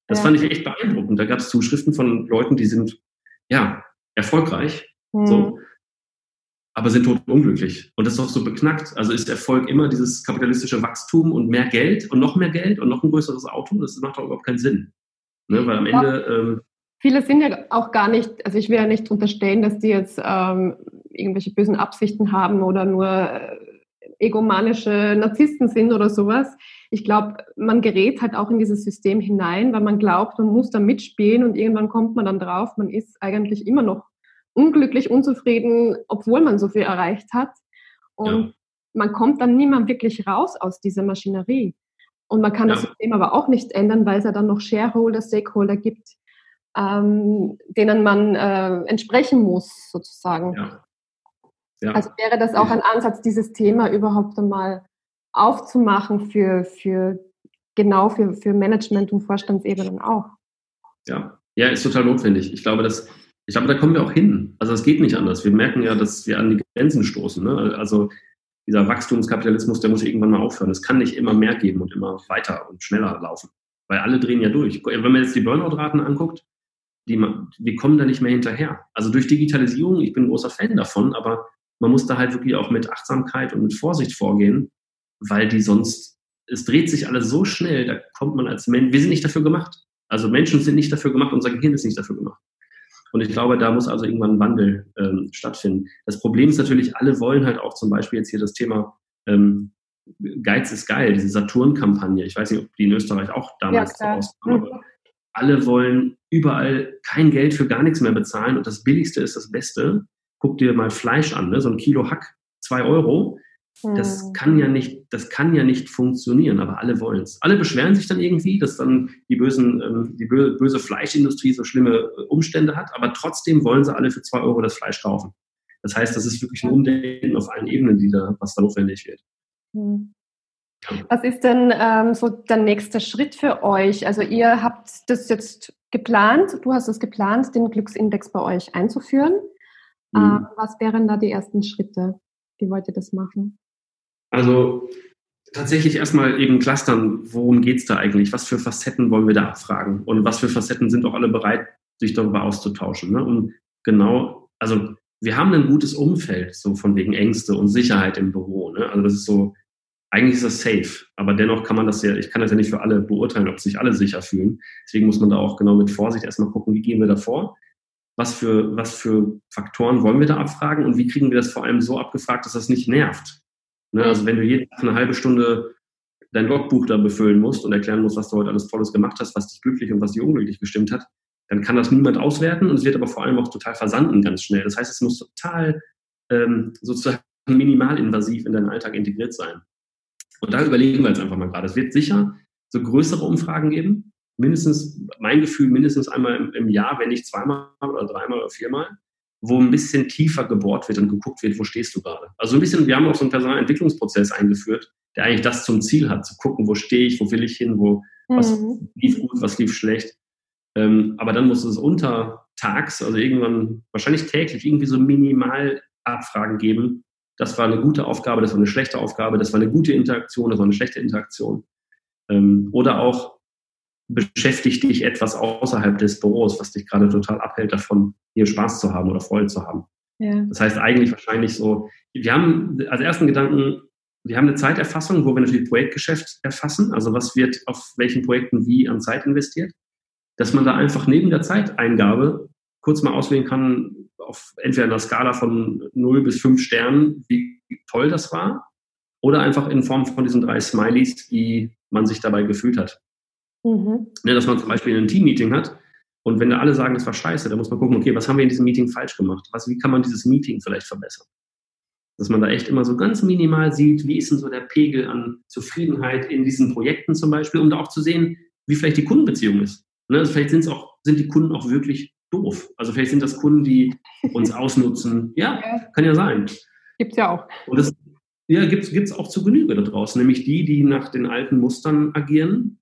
Das ja. fand ich echt beeindruckend. Da gab es Zuschriften von Leuten, die sind, ja, erfolgreich, mhm. so, aber sind tot unglücklich. Und das ist doch so beknackt. Also ist Erfolg immer dieses kapitalistische Wachstum und mehr Geld und noch mehr Geld und noch ein größeres Auto? Das macht doch überhaupt keinen Sinn. Ne? Weil am Ende. Ähm, Viele sind ja auch gar nicht, also ich will ja nicht unterstellen, dass die jetzt ähm, irgendwelche bösen Absichten haben oder nur äh, egomanische Narzissten sind oder sowas. Ich glaube, man gerät halt auch in dieses System hinein, weil man glaubt, man muss da mitspielen und irgendwann kommt man dann drauf, man ist eigentlich immer noch unglücklich, unzufrieden, obwohl man so viel erreicht hat. Und ja. man kommt dann niemand wirklich raus aus dieser Maschinerie. Und man kann ja. das System aber auch nicht ändern, weil es ja dann noch Shareholder, Stakeholder gibt, ähm, denen man äh, entsprechen muss, sozusagen. Ja. Ja. Also wäre das auch ein Ansatz, dieses Thema überhaupt einmal aufzumachen für, für genau für, für Management und Vorstandsebenen auch. Ja. ja, ist total notwendig. Ich glaube, dass, ich glaube, da kommen wir auch hin. Also es geht nicht anders. Wir merken ja, dass wir an die Grenzen stoßen. Ne? Also dieser Wachstumskapitalismus, der muss irgendwann mal aufhören. Es kann nicht immer mehr geben und immer weiter und schneller laufen. Weil alle drehen ja durch. Wenn man jetzt die Burnout-Raten anguckt, die, wir kommen da nicht mehr hinterher. Also durch Digitalisierung, ich bin ein großer Fan davon, aber man muss da halt wirklich auch mit Achtsamkeit und mit Vorsicht vorgehen, weil die sonst, es dreht sich alles so schnell, da kommt man als Mensch, wir sind nicht dafür gemacht. Also Menschen sind nicht dafür gemacht, unser Gehirn ist nicht dafür gemacht. Und ich glaube, da muss also irgendwann ein Wandel ähm, stattfinden. Das Problem ist natürlich, alle wollen halt auch zum Beispiel jetzt hier das Thema ähm, Geiz ist geil, diese Saturn-Kampagne. Ich weiß nicht, ob die in Österreich auch damals ja, rauskam, aber mhm. alle wollen überall kein Geld für gar nichts mehr bezahlen und das Billigste ist das Beste guck dir mal Fleisch an, ne? so ein Kilo Hack, zwei Euro. Das hm. kann ja nicht, das kann ja nicht funktionieren, aber alle wollen es. Alle beschweren sich dann irgendwie, dass dann die bösen, ähm, die böse Fleischindustrie so schlimme äh, Umstände hat, aber trotzdem wollen sie alle für zwei Euro das Fleisch kaufen. Das heißt, das ist wirklich ein Umdenken auf allen Ebenen, die da, was da notwendig wird. Hm. Was ist denn ähm, so der nächste Schritt für euch? Also ihr habt das jetzt geplant, du hast es geplant, den Glücksindex bei euch einzuführen. Mhm. Ähm, was wären da die ersten Schritte? Wie wollt ihr das machen? Also tatsächlich erstmal eben clustern, worum geht es da eigentlich? Was für Facetten wollen wir da abfragen? Und was für Facetten sind auch alle bereit, sich darüber auszutauschen? Ne? Und genau, also wir haben ein gutes Umfeld, so von wegen Ängste und Sicherheit im Büro. Ne? Also das ist so, eigentlich ist das safe, aber dennoch kann man das ja, ich kann das ja nicht für alle beurteilen, ob sich alle sicher fühlen. Deswegen muss man da auch genau mit Vorsicht erstmal gucken, wie gehen wir da vor was für, was für Faktoren wollen wir da abfragen und wie kriegen wir das vor allem so abgefragt, dass das nicht nervt. Ne? Also wenn du jeden Tag eine halbe Stunde dein Logbuch da befüllen musst und erklären musst, was du heute alles Tolles gemacht hast, was dich glücklich und was dich unglücklich gestimmt hat, dann kann das niemand auswerten und es wird aber vor allem auch total versanden ganz schnell. Das heißt, es muss total ähm, sozusagen minimalinvasiv in deinen Alltag integriert sein. Und da überlegen wir jetzt einfach mal gerade. Es wird sicher so größere Umfragen geben, mindestens, mein Gefühl, mindestens einmal im, im Jahr, wenn nicht zweimal oder dreimal oder viermal, wo ein bisschen tiefer gebohrt wird und geguckt wird, wo stehst du gerade. Also ein bisschen, wir haben auch so einen Personalentwicklungsprozess eingeführt, der eigentlich das zum Ziel hat, zu gucken, wo stehe ich, wo will ich hin, wo, mhm. was lief gut, was lief schlecht. Ähm, aber dann muss es untertags, also irgendwann, wahrscheinlich täglich, irgendwie so minimal Abfragen geben. Das war eine gute Aufgabe, das war eine schlechte Aufgabe, das war eine gute Interaktion, das war eine schlechte Interaktion. Ähm, oder auch, beschäftigt dich etwas außerhalb des Büros, was dich gerade total abhält davon, hier Spaß zu haben oder Freude zu haben. Ja. Das heißt eigentlich wahrscheinlich so, wir haben als ersten Gedanken, wir haben eine Zeiterfassung, wo wir natürlich Projektgeschäft erfassen, also was wird auf welchen Projekten wie an Zeit investiert, dass man da einfach neben der Zeiteingabe kurz mal auswählen kann, auf entweder einer Skala von 0 bis 5 Sternen, wie toll das war, oder einfach in Form von diesen drei Smileys, wie man sich dabei gefühlt hat. Mhm. Ne, dass man zum Beispiel ein Team-Meeting hat und wenn da alle sagen, das war scheiße, dann muss man gucken, okay, was haben wir in diesem Meeting falsch gemacht? Was, wie kann man dieses Meeting vielleicht verbessern? Dass man da echt immer so ganz minimal sieht, wie ist denn so der Pegel an Zufriedenheit in diesen Projekten zum Beispiel, um da auch zu sehen, wie vielleicht die Kundenbeziehung ist. Ne? Also vielleicht sind's auch, sind die Kunden auch wirklich doof. Also vielleicht sind das Kunden, die uns ausnutzen. Ja, kann ja sein. Gibt's ja auch. Und das ja, gibt's gibt's auch zu Genüge da draußen, nämlich die, die nach den alten Mustern agieren.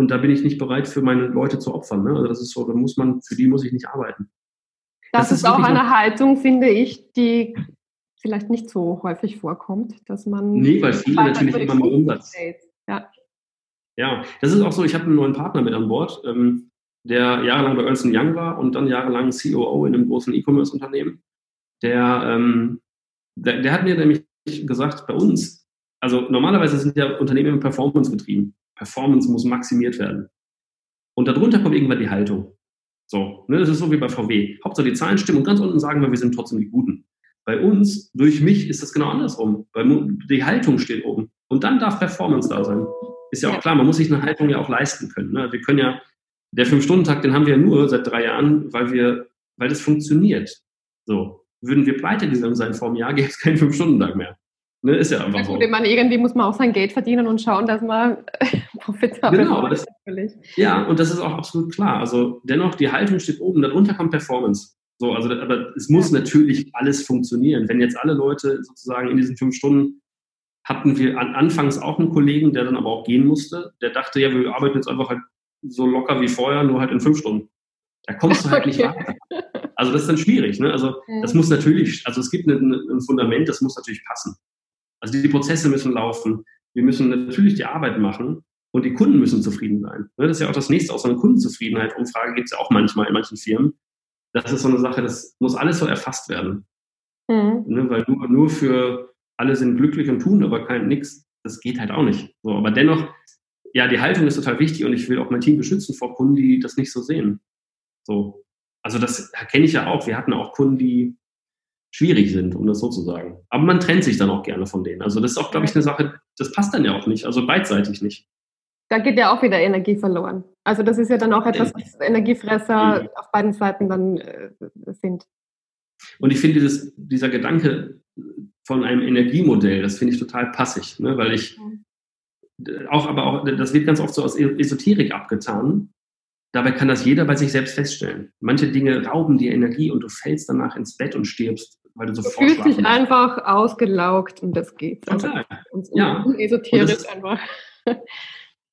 Und da bin ich nicht bereit, für meine Leute zu opfern. Ne? Also das ist so, da muss man, für die muss ich nicht arbeiten. Das, das ist, ist auch eine Haltung, finde ich, die vielleicht nicht so häufig vorkommt, dass man. Nee, weil viele natürlich immer mehr Umsatz. Ja. ja, das ist auch so, ich habe einen neuen Partner mit an Bord, ähm, der jahrelang bei Ernst Young war und dann jahrelang COO in einem großen E-Commerce-Unternehmen. Der, ähm, der, der hat mir nämlich gesagt, bei uns, also normalerweise sind ja Unternehmen Performance getrieben. Performance muss maximiert werden. Und darunter kommt irgendwann die Haltung. So, ne, das ist so wie bei VW. Hauptsache die Zahlen stimmen und ganz unten sagen wir, wir sind trotzdem die Guten. Bei uns, durch mich, ist das genau andersrum. Die Haltung steht oben. Und dann darf Performance da sein. Ist ja auch klar, man muss sich eine Haltung ja auch leisten können. Ne? Wir können ja, der Fünf-Stunden-Tag, den haben wir ja nur seit drei Jahren, weil wir, weil das funktioniert. So. Würden wir pleite gegangen sein vor einem Jahr, gäbe es keinen Fünf-Stunden-Tag mehr. Ne, ist ja einfach ja, gut, so. Man, irgendwie muss man auch sein Geld verdienen und schauen, dass man profitabel genau, das, Ja, und das ist auch absolut klar. Also dennoch, die Haltung steht oben, darunter kommt Performance. So, also, aber es muss ja. natürlich alles funktionieren. Wenn jetzt alle Leute sozusagen in diesen fünf Stunden hatten wir an, anfangs auch einen Kollegen, der dann aber auch gehen musste, der dachte, ja, wir arbeiten jetzt einfach halt so locker wie vorher, nur halt in fünf Stunden. Da kommst du halt okay. nicht weiter. Also das ist dann schwierig. Ne? Also ja. das muss natürlich, also es gibt ein, ein Fundament, das muss natürlich passen. Also die Prozesse müssen laufen. Wir müssen natürlich die Arbeit machen und die Kunden müssen zufrieden sein. Ne? Das ist ja auch das nächste, auch so eine Kundenzufriedenheit. Umfrage gibt es ja auch manchmal in manchen Firmen das ist so eine Sache, das muss alles so erfasst werden. Mhm. Ne, weil nur, nur für alle sind glücklich und tun aber kein nix, das geht halt auch nicht. So, aber dennoch, ja, die Haltung ist total wichtig und ich will auch mein Team beschützen vor Kunden, die das nicht so sehen. So. Also das kenne ich ja auch. Wir hatten auch Kunden, die schwierig sind, um das so zu sagen. Aber man trennt sich dann auch gerne von denen. Also das ist auch, glaube ich, eine Sache, das passt dann ja auch nicht, also beidseitig nicht da geht ja auch wieder Energie verloren. Also das ist ja dann auch etwas, was Energiefresser mhm. auf beiden Seiten dann äh, sind. Und ich finde dieses, dieser Gedanke von einem Energiemodell, das finde ich total passig, ne? weil ich mhm. auch, aber auch, das wird ganz oft so aus Esoterik abgetan. Dabei kann das jeder bei sich selbst feststellen. Manche Dinge rauben dir Energie und du fällst danach ins Bett und stirbst, weil du sofort Du fühlst dich einfach ausgelaugt und das geht. Total. Also, ja. Esoterisch einfach.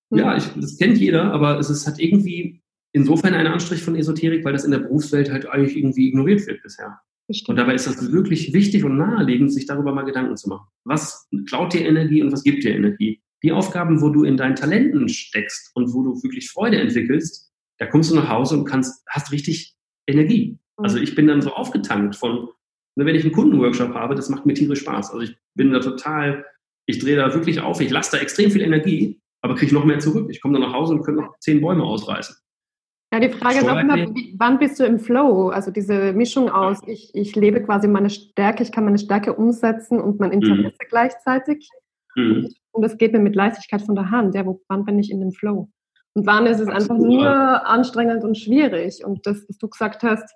Ja, mhm. ich, das kennt jeder, aber es ist halt irgendwie insofern ein Anstrich von Esoterik, weil das in der Berufswelt halt eigentlich irgendwie ignoriert wird bisher. Bestimmt. Und dabei ist das wirklich wichtig und naheliegend, sich darüber mal Gedanken zu machen. Was klaut dir Energie und was gibt dir Energie? Die Aufgaben, wo du in deinen Talenten steckst und wo du wirklich Freude entwickelst, da kommst du nach Hause und kannst, hast richtig Energie. Mhm. Also ich bin dann so aufgetankt von, ne, wenn ich einen Kundenworkshop habe, das macht mir tierisch Spaß. Also ich bin da total, ich drehe da wirklich auf, ich lasse da extrem viel Energie aber kriege noch mehr zurück. Ich komme dann nach Hause und könnte noch zehn Bäume ausreißen. Ja, die Frage ist auch immer, wann bist du im Flow? Also diese Mischung aus, ich, ich lebe quasi meine Stärke, ich kann meine Stärke umsetzen und mein Interesse mhm. gleichzeitig. Mhm. Und das geht mir mit Leichtigkeit von der Hand. Ja, wo, wann bin ich in dem Flow? Und wann ist es Absolut. einfach nur anstrengend und schwierig? Und das, was du gesagt hast,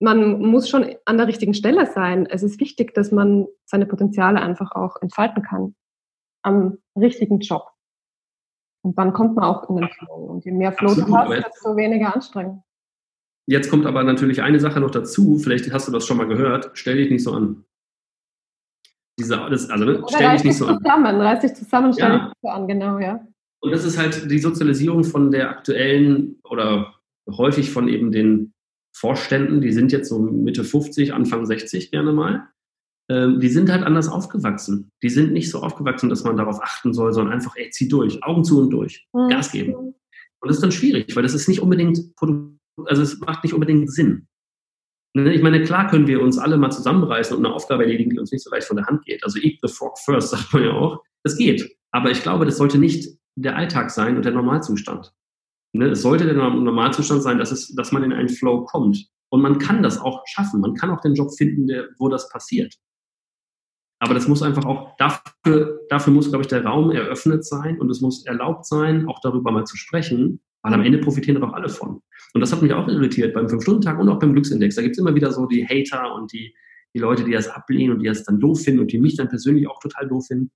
man muss schon an der richtigen Stelle sein. Es ist wichtig, dass man seine Potenziale einfach auch entfalten kann. Am richtigen Job. Und dann kommt man auch in den Flow. Und je mehr Flow Absolut, du hast, desto weniger anstrengend. Jetzt kommt aber natürlich eine Sache noch dazu, vielleicht hast du das schon mal gehört, stell dich nicht so an. Diese, das, also, ne, stell dich nicht so zusammen, an. Reiß dich zusammen, stell ja. dich so an, genau, ja. Und das ist halt die Sozialisierung von der aktuellen oder häufig von eben den Vorständen, die sind jetzt so Mitte 50, Anfang 60 gerne mal ähm, die sind halt anders aufgewachsen. Die sind nicht so aufgewachsen, dass man darauf achten soll, sondern einfach, ey, zieh durch, Augen zu und durch, mhm. Gas geben. Und das ist dann schwierig, weil das ist nicht unbedingt, also es macht nicht unbedingt Sinn. Ne, ich meine, klar können wir uns alle mal zusammenreißen und eine Aufgabe erledigen, die uns nicht so leicht von der Hand geht. Also eat the frog first, sagt man ja auch. Das geht. Aber ich glaube, das sollte nicht der Alltag sein und der Normalzustand. Ne, es sollte der Normalzustand sein, dass, es, dass man in einen Flow kommt. Und man kann das auch schaffen. Man kann auch den Job finden, der, wo das passiert. Aber das muss einfach auch, dafür, dafür muss, glaube ich, der Raum eröffnet sein und es muss erlaubt sein, auch darüber mal zu sprechen, weil am Ende profitieren doch alle von. Und das hat mich auch irritiert beim Fünf-Stunden-Tag und auch beim Glücksindex. Da gibt es immer wieder so die Hater und die, die Leute, die das ablehnen und die das dann doof finden und die mich dann persönlich auch total doof finden.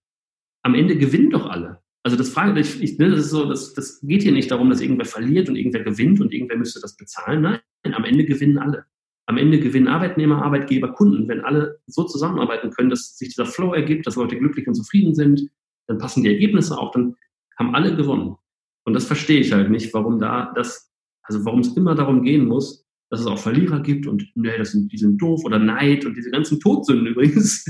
Am Ende gewinnen doch alle. Also das frage ich, ich ne, das ist so, das, das geht hier nicht darum, dass irgendwer verliert und irgendwer gewinnt und irgendwer müsste das bezahlen. Nein, am Ende gewinnen alle. Am Ende gewinnen Arbeitnehmer, Arbeitgeber, Kunden. Wenn alle so zusammenarbeiten können, dass sich dieser Flow ergibt, dass Leute glücklich und zufrieden sind, dann passen die Ergebnisse auch, dann haben alle gewonnen. Und das verstehe ich halt nicht, warum da das, also warum es immer darum gehen muss, dass es auch Verlierer gibt und nee, das sind, die sind doof oder Neid und diese ganzen Todsünden übrigens.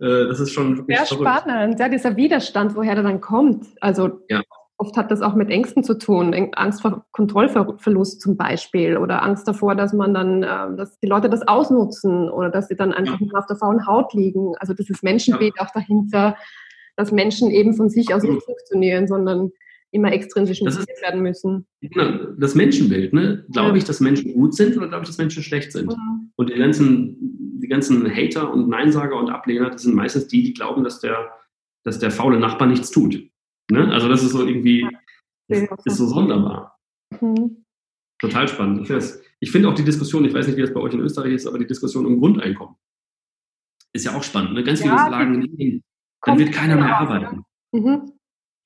Äh, das ist schon sehr spannend, ja, dieser Widerstand, woher der dann kommt. Also ja. oft hat das auch mit Ängsten zu tun, Angst vor Kontrollverlust zum Beispiel oder Angst davor, dass man dann, äh, dass die Leute das ausnutzen oder dass sie dann einfach ja. nur auf der faulen Haut liegen. Also das ist Menschenbild ja. auch dahinter, dass Menschen eben von sich aus nicht funktionieren, sondern immer extrinsisch motiviert werden müssen. Genau, das Menschenbild, ne? Glaube ja. ich, dass Menschen gut sind oder glaube ich, dass Menschen schlecht sind? Mhm. Und die ganzen, die ganzen Hater und Neinsager und Ablehner, das sind meistens die, die glauben, dass der, dass der faule Nachbar nichts tut. Ne? Also das ist so irgendwie, ja. ist, so sonderbar. Mhm. Total spannend. Ich, finde auch die Diskussion, ich weiß nicht, wie das bei euch in Österreich ist, aber die Diskussion um Grundeinkommen ist ja auch spannend. Ne? Ganz viele ja, sagen, dann wird keiner mehr arbeiten. Mhm.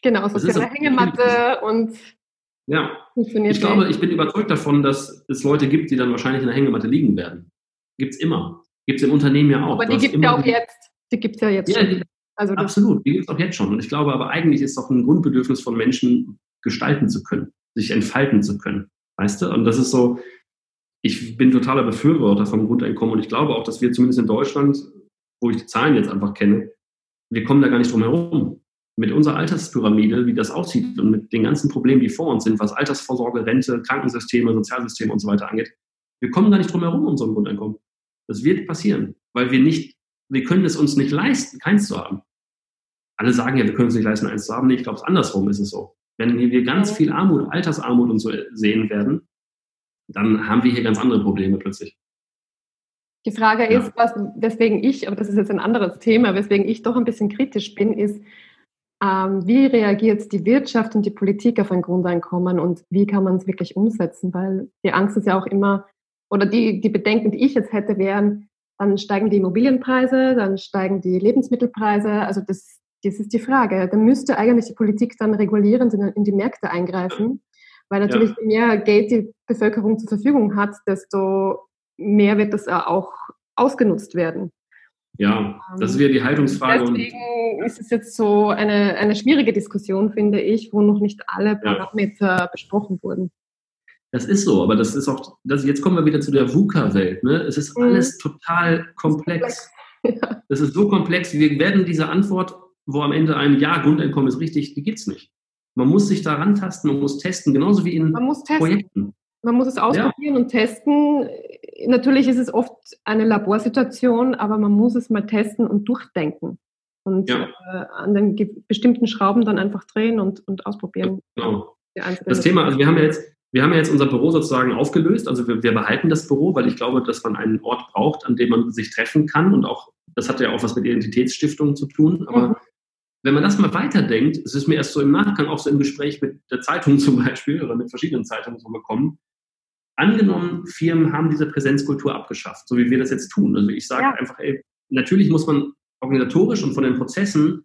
Genau, soziale Hängematte und ja. funktioniert. Ich glaube, ich bin überzeugt davon, dass es Leute gibt, die dann wahrscheinlich in der Hängematte liegen werden. Gibt es immer. Gibt es im Unternehmen ja auch. Aber die gibt es ja auch jetzt. Die gibt es ja jetzt ja, schon. Die, also absolut, die gibt es auch jetzt schon. Und ich glaube aber eigentlich ist doch ein Grundbedürfnis von Menschen, gestalten zu können, sich entfalten zu können. Weißt du? Und das ist so, ich bin totaler Befürworter vom Grundeinkommen und ich glaube auch, dass wir zumindest in Deutschland, wo ich die Zahlen jetzt einfach kenne, wir kommen da gar nicht drum herum mit unserer Alterspyramide, wie das aussieht und mit den ganzen Problemen, die vor uns sind, was Altersvorsorge, Rente, Krankensysteme, Sozialsysteme und so weiter angeht, wir kommen gar nicht drum herum, unserem Grundeinkommen. Das wird passieren, weil wir nicht, wir können es uns nicht leisten, keins zu haben. Alle sagen ja, wir können es nicht leisten, eins zu haben. Nee, ich glaube, es andersrum ist es so. Wenn wir ganz viel Armut, Altersarmut und so sehen werden, dann haben wir hier ganz andere Probleme plötzlich. Die Frage ist, was, weswegen ich, aber das ist jetzt ein anderes Thema, weswegen ich doch ein bisschen kritisch bin, ist, wie reagiert die Wirtschaft und die Politik auf ein Grundeinkommen und wie kann man es wirklich umsetzen? Weil die Angst ist ja auch immer, oder die, die Bedenken, die ich jetzt hätte, wären, dann steigen die Immobilienpreise, dann steigen die Lebensmittelpreise. Also das, das ist die Frage. Da müsste eigentlich die Politik dann regulierend in, die Märkte eingreifen, weil natürlich ja. je mehr Geld die Bevölkerung zur Verfügung hat, desto mehr wird das auch ausgenutzt werden. Ja, das ähm, wäre die Haltungsfrage. Deswegen ist es jetzt so eine, eine schwierige Diskussion, finde ich, wo noch nicht alle Parameter ja. besprochen wurden. Das ist so, aber das ist auch, das, jetzt kommen wir wieder zu der VUCA-Welt. Ne? Es ist mhm. alles total komplex. Ja. Das ist so komplex, wir werden diese Antwort, wo am Ende ein Ja, Grundeinkommen ist richtig, die gibt es nicht. Man muss sich da rantasten, man muss testen, genauso wie in Projekten. Man muss es ausprobieren ja. und testen. Natürlich ist es oft eine Laborsituation, aber man muss es mal testen und durchdenken. Und ja. äh, an den bestimmten Schrauben dann einfach drehen und, und ausprobieren. Genau. Das Thema, also wir haben ja jetzt, wir haben ja jetzt unser Büro sozusagen aufgelöst. Also wir, wir, behalten das Büro, weil ich glaube, dass man einen Ort braucht, an dem man sich treffen kann. Und auch, das hat ja auch was mit Identitätsstiftungen zu tun. Aber mhm. wenn man das mal weiterdenkt, es ist mir erst so im Nachgang auch so im Gespräch mit der Zeitung zum Beispiel oder mit verschiedenen Zeitungen so gekommen, Angenommen, Firmen haben diese Präsenzkultur abgeschafft, so wie wir das jetzt tun. Also ich sage ja. einfach, ey, natürlich muss man organisatorisch und von den Prozessen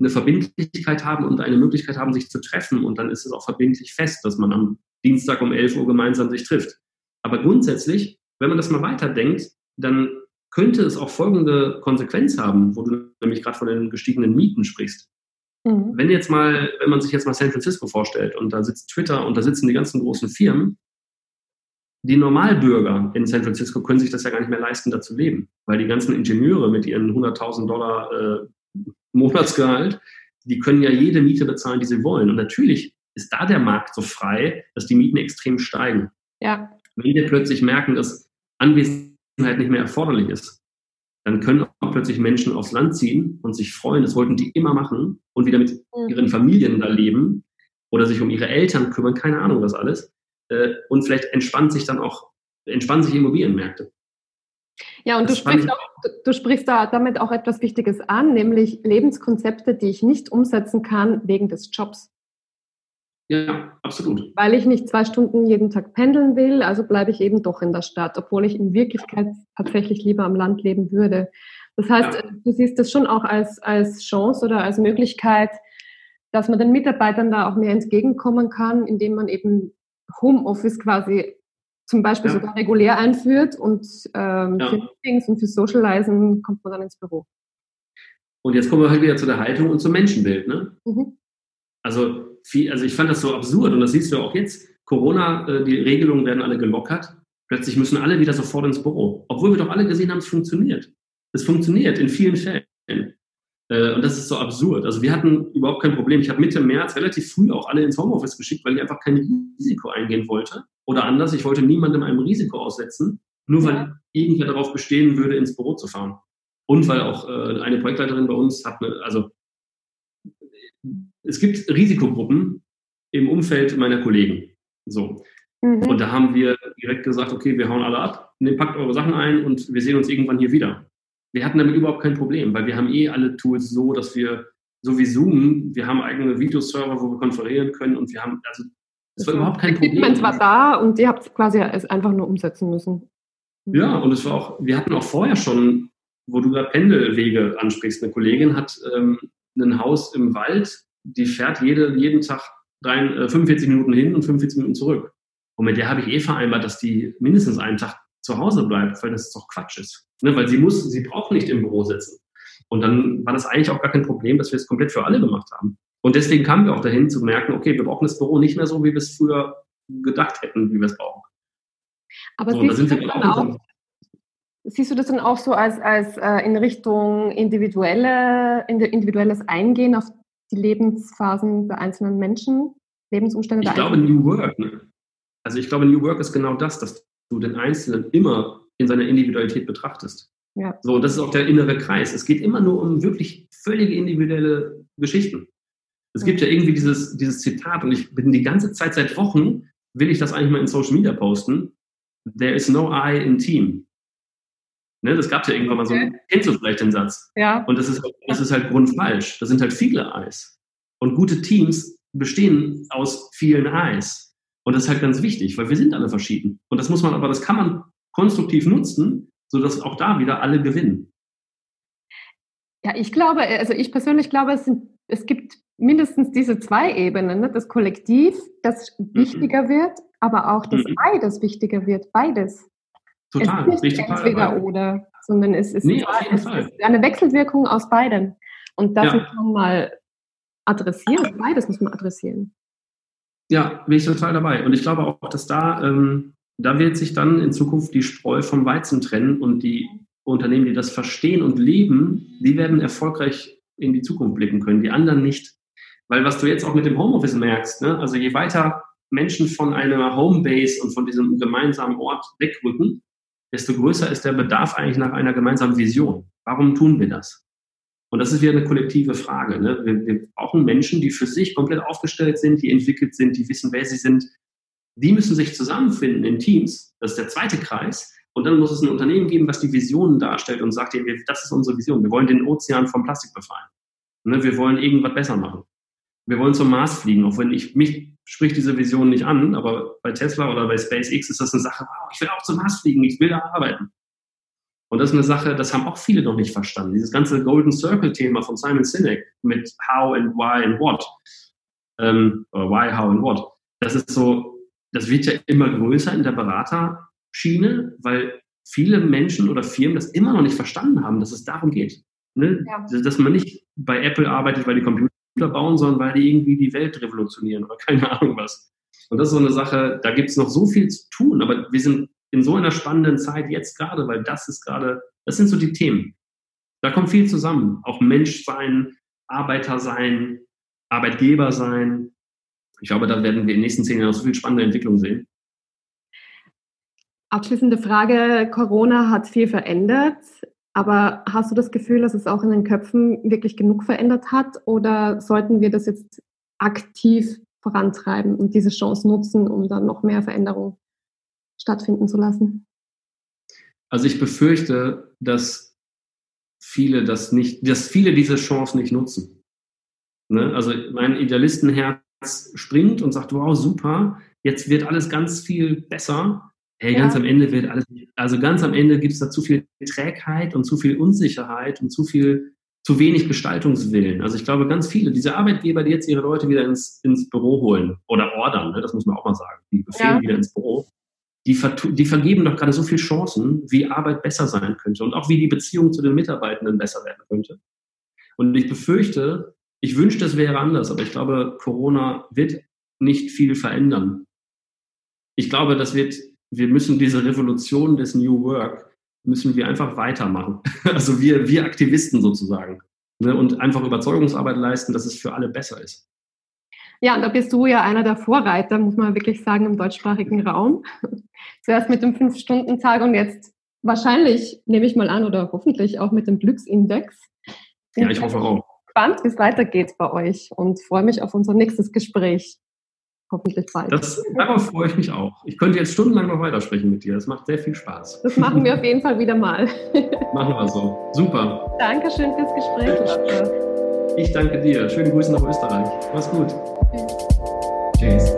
eine Verbindlichkeit haben und eine Möglichkeit haben, sich zu treffen. Und dann ist es auch verbindlich fest, dass man am Dienstag um 11 Uhr gemeinsam sich trifft. Aber grundsätzlich, wenn man das mal weiterdenkt, dann könnte es auch folgende Konsequenz haben, wo du nämlich gerade von den gestiegenen Mieten sprichst. Mhm. Wenn jetzt mal, wenn man sich jetzt mal San Francisco vorstellt und da sitzt Twitter und da sitzen die ganzen großen Firmen, die Normalbürger in San Francisco können sich das ja gar nicht mehr leisten, da zu leben, weil die ganzen Ingenieure mit ihren 100.000 Dollar äh, Monatsgehalt, die können ja jede Miete bezahlen, die sie wollen. Und natürlich ist da der Markt so frei, dass die Mieten extrem steigen. Ja. Wenn wir plötzlich merken, dass Anwesenheit nicht mehr erforderlich ist, dann können auch plötzlich Menschen aufs Land ziehen und sich freuen. Das wollten die immer machen und wieder mit mhm. ihren Familien da leben oder sich um ihre Eltern kümmern, keine Ahnung was alles. Äh, und vielleicht entspannt sich dann auch entspannen sich Immobilienmärkte. Ja, und du sprichst, auch, du sprichst da damit auch etwas Wichtiges an, nämlich Lebenskonzepte, die ich nicht umsetzen kann wegen des Jobs. Ja, absolut. Weil ich nicht zwei Stunden jeden Tag pendeln will, also bleibe ich eben doch in der Stadt, obwohl ich in Wirklichkeit tatsächlich lieber am Land leben würde. Das heißt, ja. du siehst das schon auch als, als Chance oder als Möglichkeit, dass man den Mitarbeitern da auch mehr entgegenkommen kann, indem man eben Homeoffice quasi zum Beispiel ja. sogar regulär einführt und ähm, ja. für Meetings und für Socializen kommt man dann ins Büro. Und jetzt kommen wir halt wieder zu der Haltung und zum Menschenbild. Ne? Mhm. Also viel, also ich fand das so absurd und das siehst du auch jetzt. Corona, äh, die Regelungen werden alle gelockert. Plötzlich müssen alle wieder sofort ins Büro. Obwohl wir doch alle gesehen haben, es funktioniert. Es funktioniert in vielen Fällen. Äh, und das ist so absurd. Also wir hatten überhaupt kein Problem. Ich habe Mitte März relativ früh auch alle ins Homeoffice geschickt, weil ich einfach kein Risiko eingehen wollte. Oder anders, ich wollte niemandem einem Risiko aussetzen, nur weil ja. irgendwer darauf bestehen würde, ins Büro zu fahren. Und weil auch äh, eine Projektleiterin bei uns hat, eine, also es gibt Risikogruppen im Umfeld meiner Kollegen. So. Mhm. Und da haben wir direkt gesagt, okay, wir hauen alle ab, nehmt, packt eure Sachen ein und wir sehen uns irgendwann hier wieder. Wir hatten damit überhaupt kein Problem, weil wir haben eh alle Tools so, dass wir, so wie Zoom, wir haben eigene Videoserver, wo wir konferieren können und wir haben, also das war überhaupt kein Problem. Equipment war da und ihr habt quasi es einfach nur umsetzen müssen. Ja, und es war auch, wir hatten auch vorher schon, wo du gerade Pendelwege ansprichst, eine Kollegin hat ähm, ein Haus im Wald, die fährt jede, jeden Tag drei, äh, 45 Minuten hin und 45 Minuten zurück. Und mit der habe ich eh vereinbart, dass die mindestens einen Tag zu Hause bleibt, weil das doch Quatsch ist. Ne? Weil sie muss, sie braucht nicht im Büro sitzen. Und dann war das eigentlich auch gar kein Problem, dass wir es komplett für alle gemacht haben. Und deswegen kamen wir auch dahin zu merken, okay, wir brauchen das Büro nicht mehr so, wie wir es früher gedacht hätten, wie wir es brauchen. Aber so, siehst, du auch, siehst, du das dann auch so als, als äh, in Richtung individuelle, individuelles Eingehen auf die Lebensphasen der einzelnen Menschen, Lebensumstände ich der Ich glaube, New Work, ne? also ich glaube, New Work ist genau das, dass du den Einzelnen immer in seiner Individualität betrachtest. Ja. So, das ist auch der innere Kreis. Es geht immer nur um wirklich völlige individuelle Geschichten. Es gibt ja irgendwie dieses, dieses Zitat und ich bin die ganze Zeit seit Wochen, will ich das eigentlich mal in Social Media posten. There is no I in team. Ne, das gab es ja irgendwann mal so. Kennst du vielleicht den Satz? Ja. Und das ist, das ist halt grundfalsch. Das sind halt viele Eis. Und gute Teams bestehen aus vielen Eis. Und das ist halt ganz wichtig, weil wir sind alle verschieden. Und das muss man, aber das kann man konstruktiv nutzen, sodass auch da wieder alle gewinnen. Ja, ich glaube, also ich persönlich glaube, es, sind, es gibt mindestens diese zwei Ebenen, ne? das Kollektiv, das mhm. wichtiger wird, aber auch das mhm. I, das wichtiger wird, beides. Total, es ist nicht entweder dabei. oder, sondern es ist, nee, es ist eine Wechselwirkung aus beiden. Und das ja. muss man mal adressieren, beides muss man adressieren. Ja, bin ich total dabei. Und ich glaube auch, dass da, ähm, da wird sich dann in Zukunft die Spreu vom Weizen trennen und die Unternehmen, die das verstehen und leben, die werden erfolgreich in die Zukunft blicken können, die anderen nicht. Weil was du jetzt auch mit dem Homeoffice merkst, ne? also je weiter Menschen von einer Homebase und von diesem gemeinsamen Ort wegrücken, desto größer ist der Bedarf eigentlich nach einer gemeinsamen Vision. Warum tun wir das? Und das ist wieder eine kollektive Frage. Ne? Wir, wir brauchen Menschen, die für sich komplett aufgestellt sind, die entwickelt sind, die wissen, wer sie sind. Die müssen sich zusammenfinden in Teams. Das ist der zweite Kreis. Und dann muss es ein Unternehmen geben, was die Visionen darstellt und sagt, das ist unsere Vision. Wir wollen den Ozean vom Plastik befreien. Ne? Wir wollen irgendwas besser machen wir wollen zum Mars fliegen, auch wenn ich, mich spricht diese Vision nicht an, aber bei Tesla oder bei SpaceX ist das eine Sache, ich will auch zum Mars fliegen, ich will da arbeiten. Und das ist eine Sache, das haben auch viele noch nicht verstanden. Dieses ganze Golden Circle-Thema von Simon Sinek mit How and Why and What. Ähm, oder Why, How and What. Das ist so, das wird ja immer größer in der Beraterschiene, weil viele Menschen oder Firmen das immer noch nicht verstanden haben, dass es darum geht. Ne? Ja. Dass man nicht bei Apple arbeitet, weil die Computer bauen, sondern weil die irgendwie die Welt revolutionieren oder keine Ahnung was. Und das ist so eine Sache, da gibt es noch so viel zu tun, aber wir sind in so einer spannenden Zeit jetzt gerade, weil das ist gerade, das sind so die Themen. Da kommt viel zusammen. Auch Mensch sein, Arbeiter sein, Arbeitgeber sein. Ich glaube, da werden wir in den nächsten zehn Jahren so viel spannende Entwicklungen sehen. Abschließende Frage. Corona hat viel verändert. Aber hast du das Gefühl, dass es auch in den Köpfen wirklich genug verändert hat oder sollten wir das jetzt aktiv vorantreiben und diese Chance nutzen, um dann noch mehr Veränderung stattfinden zu lassen? Also ich befürchte, dass viele das nicht, dass viele diese Chance nicht nutzen. Ne? Also mein Idealistenherz springt und sagt, wow, super, jetzt wird alles ganz viel besser. Hey, ja. ganz am Ende wird alles, also ganz am Ende gibt es da zu viel Trägheit und zu viel Unsicherheit und zu viel, zu wenig Gestaltungswillen. Also ich glaube, ganz viele, diese Arbeitgeber, die jetzt ihre Leute wieder ins, ins Büro holen oder ordern, ne, das muss man auch mal sagen, die befehlen ja. wieder ins Büro, die, die vergeben doch gerade so viele Chancen, wie Arbeit besser sein könnte und auch wie die Beziehung zu den Mitarbeitenden besser werden könnte. Und ich befürchte, ich wünschte, es wäre anders, aber ich glaube, Corona wird nicht viel verändern. Ich glaube, das wird, wir müssen diese Revolution des New Work, müssen wir einfach weitermachen. Also wir, wir Aktivisten sozusagen. Ne, und einfach Überzeugungsarbeit leisten, dass es für alle besser ist. Ja, und da bist du ja einer der Vorreiter, muss man wirklich sagen, im deutschsprachigen Raum. Zuerst mit dem Fünf-Stunden-Tag und jetzt wahrscheinlich, nehme ich mal an, oder hoffentlich auch mit dem Glücksindex. Ja, ich hoffe auch. Gespannt, wie es weitergeht bei euch und freue mich auf unser nächstes Gespräch. Hoffentlich bald. Das, darauf freue ich mich auch. Ich könnte jetzt stundenlang noch weitersprechen mit dir. Das macht sehr viel Spaß. Das machen wir auf jeden Fall wieder mal. machen wir so. Super. Dankeschön fürs Gespräch, Lotte. Ich danke dir. Schöne Grüße nach Österreich. Mach's gut. Tschüss.